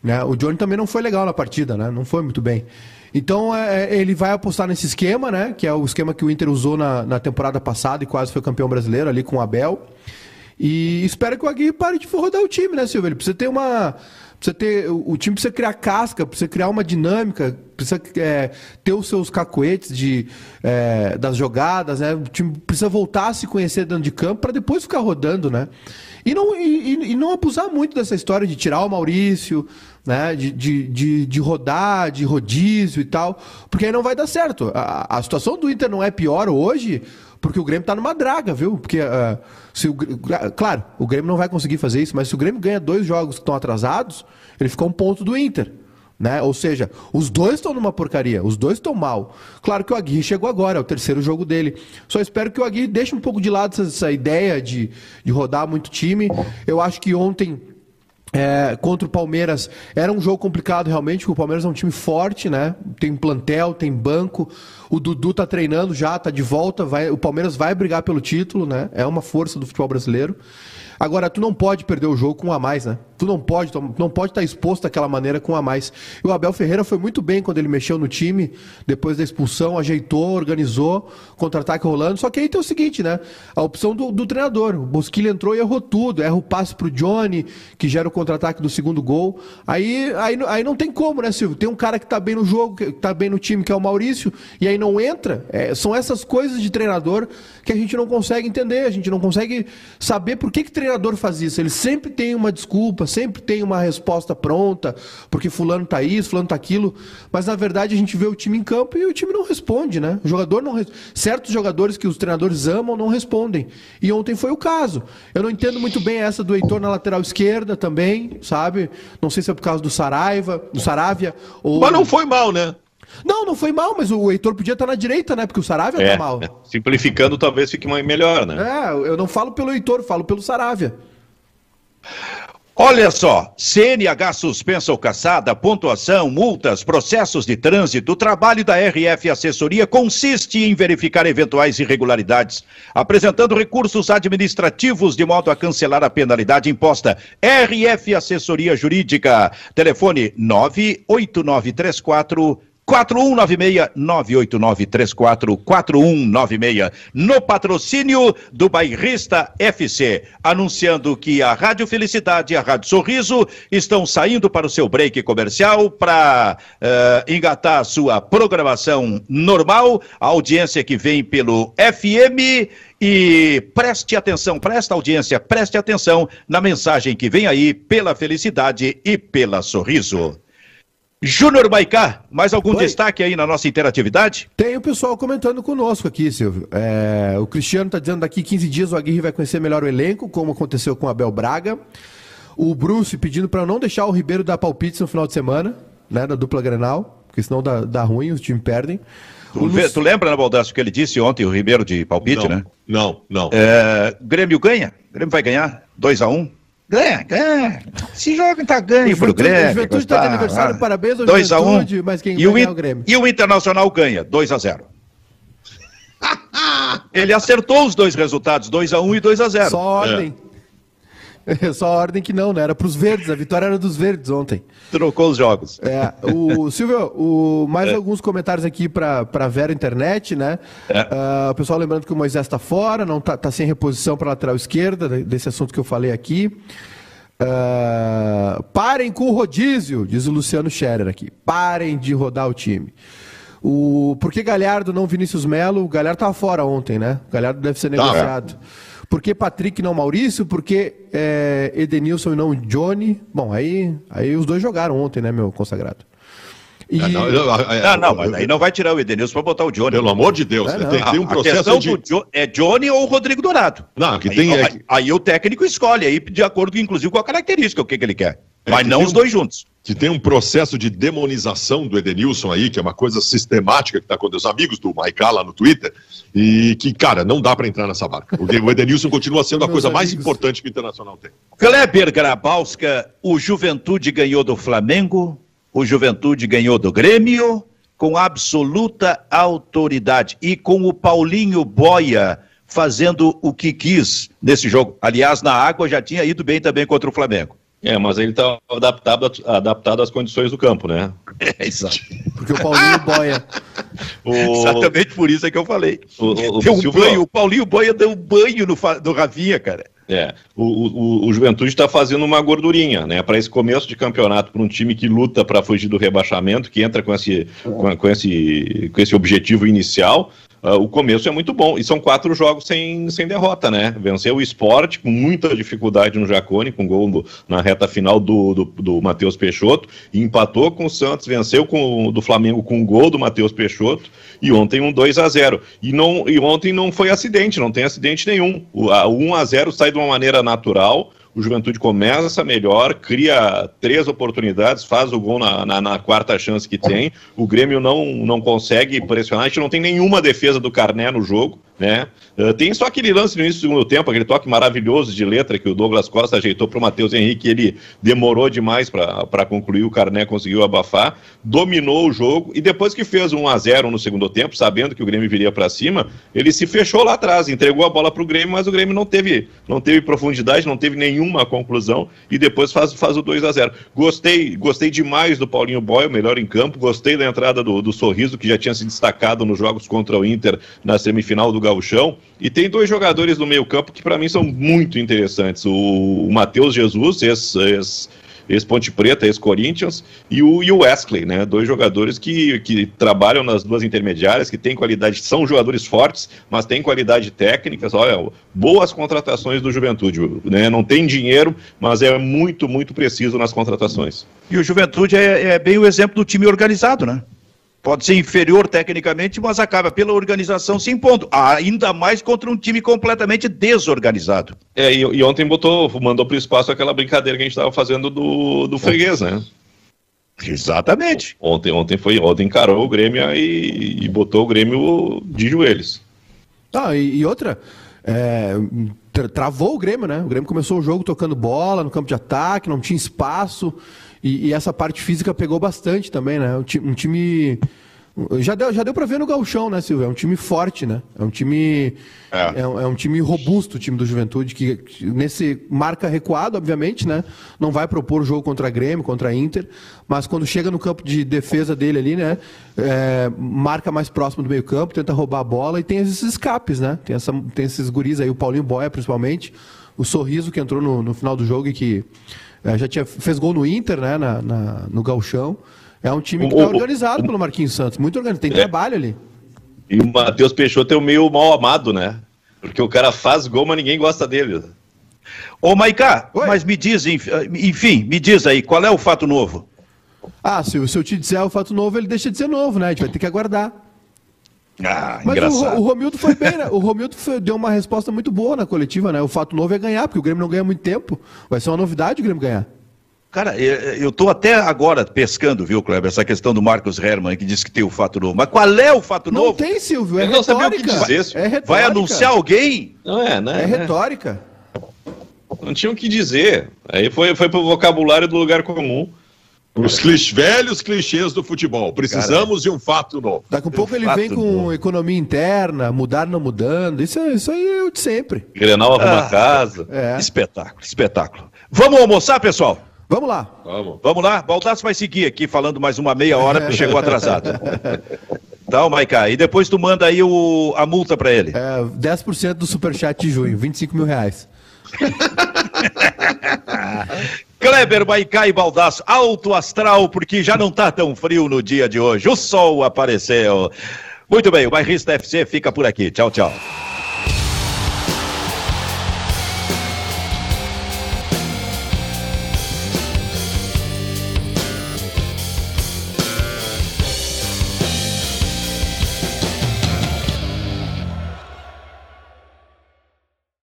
Né? O Johnny também não foi legal na partida, né? Não foi muito bem. Então é, é ele vai apostar nesse esquema, né? Que é o esquema que o Inter usou na, na temporada passada e quase foi campeão brasileiro ali com o Abel. E espero que o Aguirre pare de rodar o time, né, Silvio? Ele precisa ter uma. Precisa ter, o time precisa criar casca, precisa criar uma dinâmica, precisa é, ter os seus cacoetes de, é, das jogadas, né? O time precisa voltar a se conhecer dentro de campo para depois ficar rodando, né? E não, e, e, não abusar muito dessa história de tirar o Maurício, né? De, de, de, de, rodar, de rodízio e tal, porque aí não vai dar certo. A, a situação do Inter não é pior hoje porque o Grêmio está numa draga, viu? Porque, uh, se o, claro, o Grêmio não vai conseguir fazer isso, mas se o Grêmio ganha dois jogos que estão atrasados, ele fica um ponto do Inter. Né? Ou seja, os dois estão numa porcaria, os dois estão mal. Claro que o Aguirre chegou agora, é o terceiro jogo dele. Só espero que o Aguirre deixe um pouco de lado essa, essa ideia de, de rodar muito time. Eu acho que ontem é, contra o Palmeiras era um jogo complicado realmente, porque o Palmeiras é um time forte, né? Tem plantel, tem banco. O Dudu tá treinando já, tá de volta. Vai, o Palmeiras vai brigar pelo título, né? É uma força do futebol brasileiro. Agora, tu não pode perder o jogo com um a mais, né? Tu não pode, tu não pode estar exposto daquela maneira com a mais. E o Abel Ferreira foi muito bem quando ele mexeu no time, depois da expulsão, ajeitou, organizou, contra-ataque rolando. Só que aí tem o seguinte, né? A opção do, do treinador. O Bosquilha entrou e errou tudo. Erra o passe pro Johnny, que gera o contra-ataque do segundo gol. Aí, aí, aí não tem como, né, Silvio? Tem um cara que tá bem no jogo, que tá bem no time, que é o Maurício, e aí não entra. É, são essas coisas de treinador que a gente não consegue entender, a gente não consegue saber por que, que treinador faz isso. Ele sempre tem uma desculpa, sempre tem uma resposta pronta, porque fulano tá isso, fulano tá aquilo, mas na verdade a gente vê o time em campo e o time não responde, né? O jogador não certos jogadores que os treinadores amam não respondem. E ontem foi o caso. Eu não entendo muito bem essa do Heitor na lateral esquerda também, sabe? Não sei se é por causa do Saraiva, do Saravia ou Mas não foi mal, né? Não, não foi mal, mas o Heitor podia estar na direita, né? Porque o Saravia tá é, tá mal. É. Simplificando, talvez fique melhor, né? É, eu não falo pelo Heitor, falo pelo Saravia. Olha só, CNH suspensa ou caçada, pontuação, multas, processos de trânsito, o trabalho da RF Assessoria consiste em verificar eventuais irregularidades, apresentando recursos administrativos de modo a cancelar a penalidade imposta. RF Assessoria Jurídica, telefone 98934 4196-989-34-4196, no patrocínio do Bairrista FC, anunciando que a Rádio Felicidade e a Rádio Sorriso estão saindo para o seu break comercial para uh, engatar a sua programação normal, a audiência que vem pelo FM e preste atenção, presta audiência, preste atenção na mensagem que vem aí pela Felicidade e pela Sorriso. Júnior Baicá, mais algum Oi. destaque aí na nossa interatividade? Tem o pessoal comentando conosco aqui, Silvio. É, o Cristiano está dizendo daqui 15 dias o Aguirre vai conhecer melhor o elenco, como aconteceu com o Abel Braga. O Bruce pedindo para não deixar o Ribeiro dar palpites no final de semana, né, da dupla Grenal, porque senão dá, dá ruim, os times perdem. Tu, Lu... tu lembra, né, Baldasso, que ele disse ontem, o Ribeiro de palpite, não, né? Não, não. É, Grêmio ganha? Grêmio vai ganhar 2 a 1 um. Ganha, ganha. Se joga, tá ganho pro Grêmio. O Juventude está de aniversário, parabéns ao 2 Juventude, a 1. Um. mas quem e ganha é o Grêmio. E o Internacional ganha, 2 a 0 Ele acertou os dois resultados, 2 a 1 um e 2 a 0 Só ordem. É. Só ordem que não, né? Era pros verdes, a vitória era dos verdes ontem. Trocou os jogos. É, o Silvio, o, mais é. alguns comentários aqui para pra Vera Internet, né? É. Uh, o pessoal lembrando que o Moisés está fora, não tá, tá sem reposição para lateral esquerda, desse assunto que eu falei aqui. Uh, parem com o rodízio, diz o Luciano Scherer aqui. Parem de rodar o time. O, por que Galhardo não Vinícius Melo? O Galhardo estava fora ontem, né? O Galhardo deve ser negociado. Tá, é. Por que Patrick não Maurício? Por que é, Edenilson e não Johnny? Bom, aí, aí os dois jogaram ontem, né, meu consagrado? E... Ah, não, eu, ah, não, mas aí não vai tirar o Edenilson para botar o Johnny. Pelo amor de Deus, é, tem, tem, um processo a de... Jo, é Johnny ou Rodrigo Dourado. Não, que aí, tem... Aí, é... aí, o técnico escolhe, aí de acordo, inclusive, com a característica, o que, que ele quer. É mas não os dois juntos. Que tem um processo de demonização do Edenilson aí, que é uma coisa sistemática que está com os amigos do Maiká lá no Twitter, e que, cara, não dá para entrar nessa barca. Porque o Edenilson continua sendo a coisa amigos. mais importante que o Internacional tem. Kleber Grabowska, o Juventude ganhou do Flamengo, o Juventude ganhou do Grêmio, com absoluta autoridade. E com o Paulinho Boia fazendo o que quis nesse jogo. Aliás, na água já tinha ido bem também contra o Flamengo. É, mas ele está adaptado, adaptado às condições do campo, né? É, exato. Porque o Paulinho boia. O... Exatamente por isso é que eu falei. O, o, deu um Silvio... banho, o Paulinho boia deu um banho no, no Ravinha, cara. É, o, o, o Juventude está fazendo uma gordurinha, né? Para esse começo de campeonato, para um time que luta para fugir do rebaixamento, que entra com esse, com, com, esse, com esse objetivo inicial, Uh, o começo é muito bom. E são quatro jogos sem, sem derrota, né? Venceu o esporte com muita dificuldade no Jacone, com gol na reta final do, do, do Matheus Peixoto, empatou com o Santos, venceu com, do Flamengo com gol do Matheus Peixoto, e ontem um 2 a 0 E, não, e ontem não foi acidente, não tem acidente nenhum. O, a, o 1 a 0 sai de uma maneira natural o Juventude começa melhor, cria três oportunidades, faz o gol na, na, na, quarta chance que tem. O Grêmio não, não consegue pressionar, a gente não tem nenhuma defesa do Carné no jogo. Né? Uh, tem só aquele lance no início do segundo tempo, aquele toque maravilhoso de letra que o Douglas Costa ajeitou para o Matheus Henrique, ele demorou demais para concluir, o Carné conseguiu abafar, dominou o jogo e depois que fez 1 a 0 no segundo tempo, sabendo que o Grêmio viria para cima, ele se fechou lá atrás, entregou a bola para o Grêmio, mas o Grêmio não teve, não teve profundidade, não teve nenhuma conclusão e depois faz, faz o 2 a 0 Gostei, gostei demais do Paulinho Boy, o melhor em campo, gostei da entrada do, do Sorriso, que já tinha se destacado nos jogos contra o Inter na semifinal do Gauchão. E tem dois jogadores no meio-campo que para mim são muito interessantes: o, o Matheus Jesus, ex, ex, ex-Ponte Preta, ex-Corinthians, e o, e o Wesley, né? Dois jogadores que, que trabalham nas duas intermediárias, que têm qualidade, são jogadores fortes, mas têm qualidade técnica. Olha, boas contratações do Juventude, né? Não tem dinheiro, mas é muito, muito preciso nas contratações. E o Juventude é, é bem o exemplo do time organizado, né? Pode ser inferior tecnicamente, mas acaba pela organização se impondo, ainda mais contra um time completamente desorganizado. É, e, e ontem botou, mandou para o espaço aquela brincadeira que a gente estava fazendo do, do freguês, né? Exatamente. Ontem, ontem foi, ontem encarou o Grêmio e, e botou o Grêmio de joelhos. Ah, e, e outra, é, travou o Grêmio, né? O Grêmio começou o jogo tocando bola no campo de ataque, não tinha espaço. E, e essa parte física pegou bastante também, né? Um time já deu, já deu para ver no Galchão, né, Silvio? É um time forte, né? É um time. É, é, um, é um, time robusto, o time do Juventude, que, que, nesse marca recuado, obviamente, né? Não vai propor o jogo contra a Grêmio, contra a Inter, mas quando chega no campo de defesa dele ali, né? É, marca mais próximo do meio-campo, tenta roubar a bola e tem esses escapes, né? Tem, essa, tem esses guris aí, o Paulinho Boia, principalmente, o sorriso que entrou no, no final do jogo e que é, já tinha, fez gol no Inter, né? Na, na no Galchão. É um time que está organizado o, pelo Marquinhos Santos, muito organizado, tem é. trabalho ali. E o Matheus Peixoto é o meio mal amado, né? Porque o cara faz gol, mas ninguém gosta dele. Ô, Maiká, mas me diz, enfim, me diz aí, qual é o fato novo? Ah, se, se eu te disser o fato novo, ele deixa de ser novo, né? A gente vai ter que aguardar. Ah, Mas engraçado. O, o Romildo foi bem, né? O Romildo foi, deu uma resposta muito boa na coletiva, né? O fato novo é ganhar, porque o Grêmio não ganha muito tempo. Vai ser uma novidade o Grêmio ganhar. Cara, eu estou até agora pescando, viu, Kleber, essa questão do Marcos Herman, que disse que tem o fato novo. Mas qual é o fato não novo? Não tem, Silvio, é eu retórica. Não sabia o que dizer. É retórica. Vai anunciar alguém? Não é, né? É retórica. Não tinha o que dizer. Aí foi, foi pro vocabulário do lugar comum. Os clichê, velhos clichês do futebol. Precisamos Cara, de um fato novo. Daqui a um pouco ele vem com novo. economia interna, mudar não mudando. Isso, é, isso aí é o de sempre. Grenal arruma ah, casa. É. Espetáculo, espetáculo. Vamos almoçar, pessoal? Vamos lá. Vamos. Vamos lá. Baldasso vai seguir aqui falando mais uma meia hora porque chegou atrasado. Então, Maiká, e depois tu manda aí o, a multa para ele. É, 10% do superchat de junho, 25 mil reais. Kleber, Maiká e Baldasso, alto astral, porque já não tá tão frio no dia de hoje. O sol apareceu. Muito bem, o Bairrista FC fica por aqui. Tchau, tchau.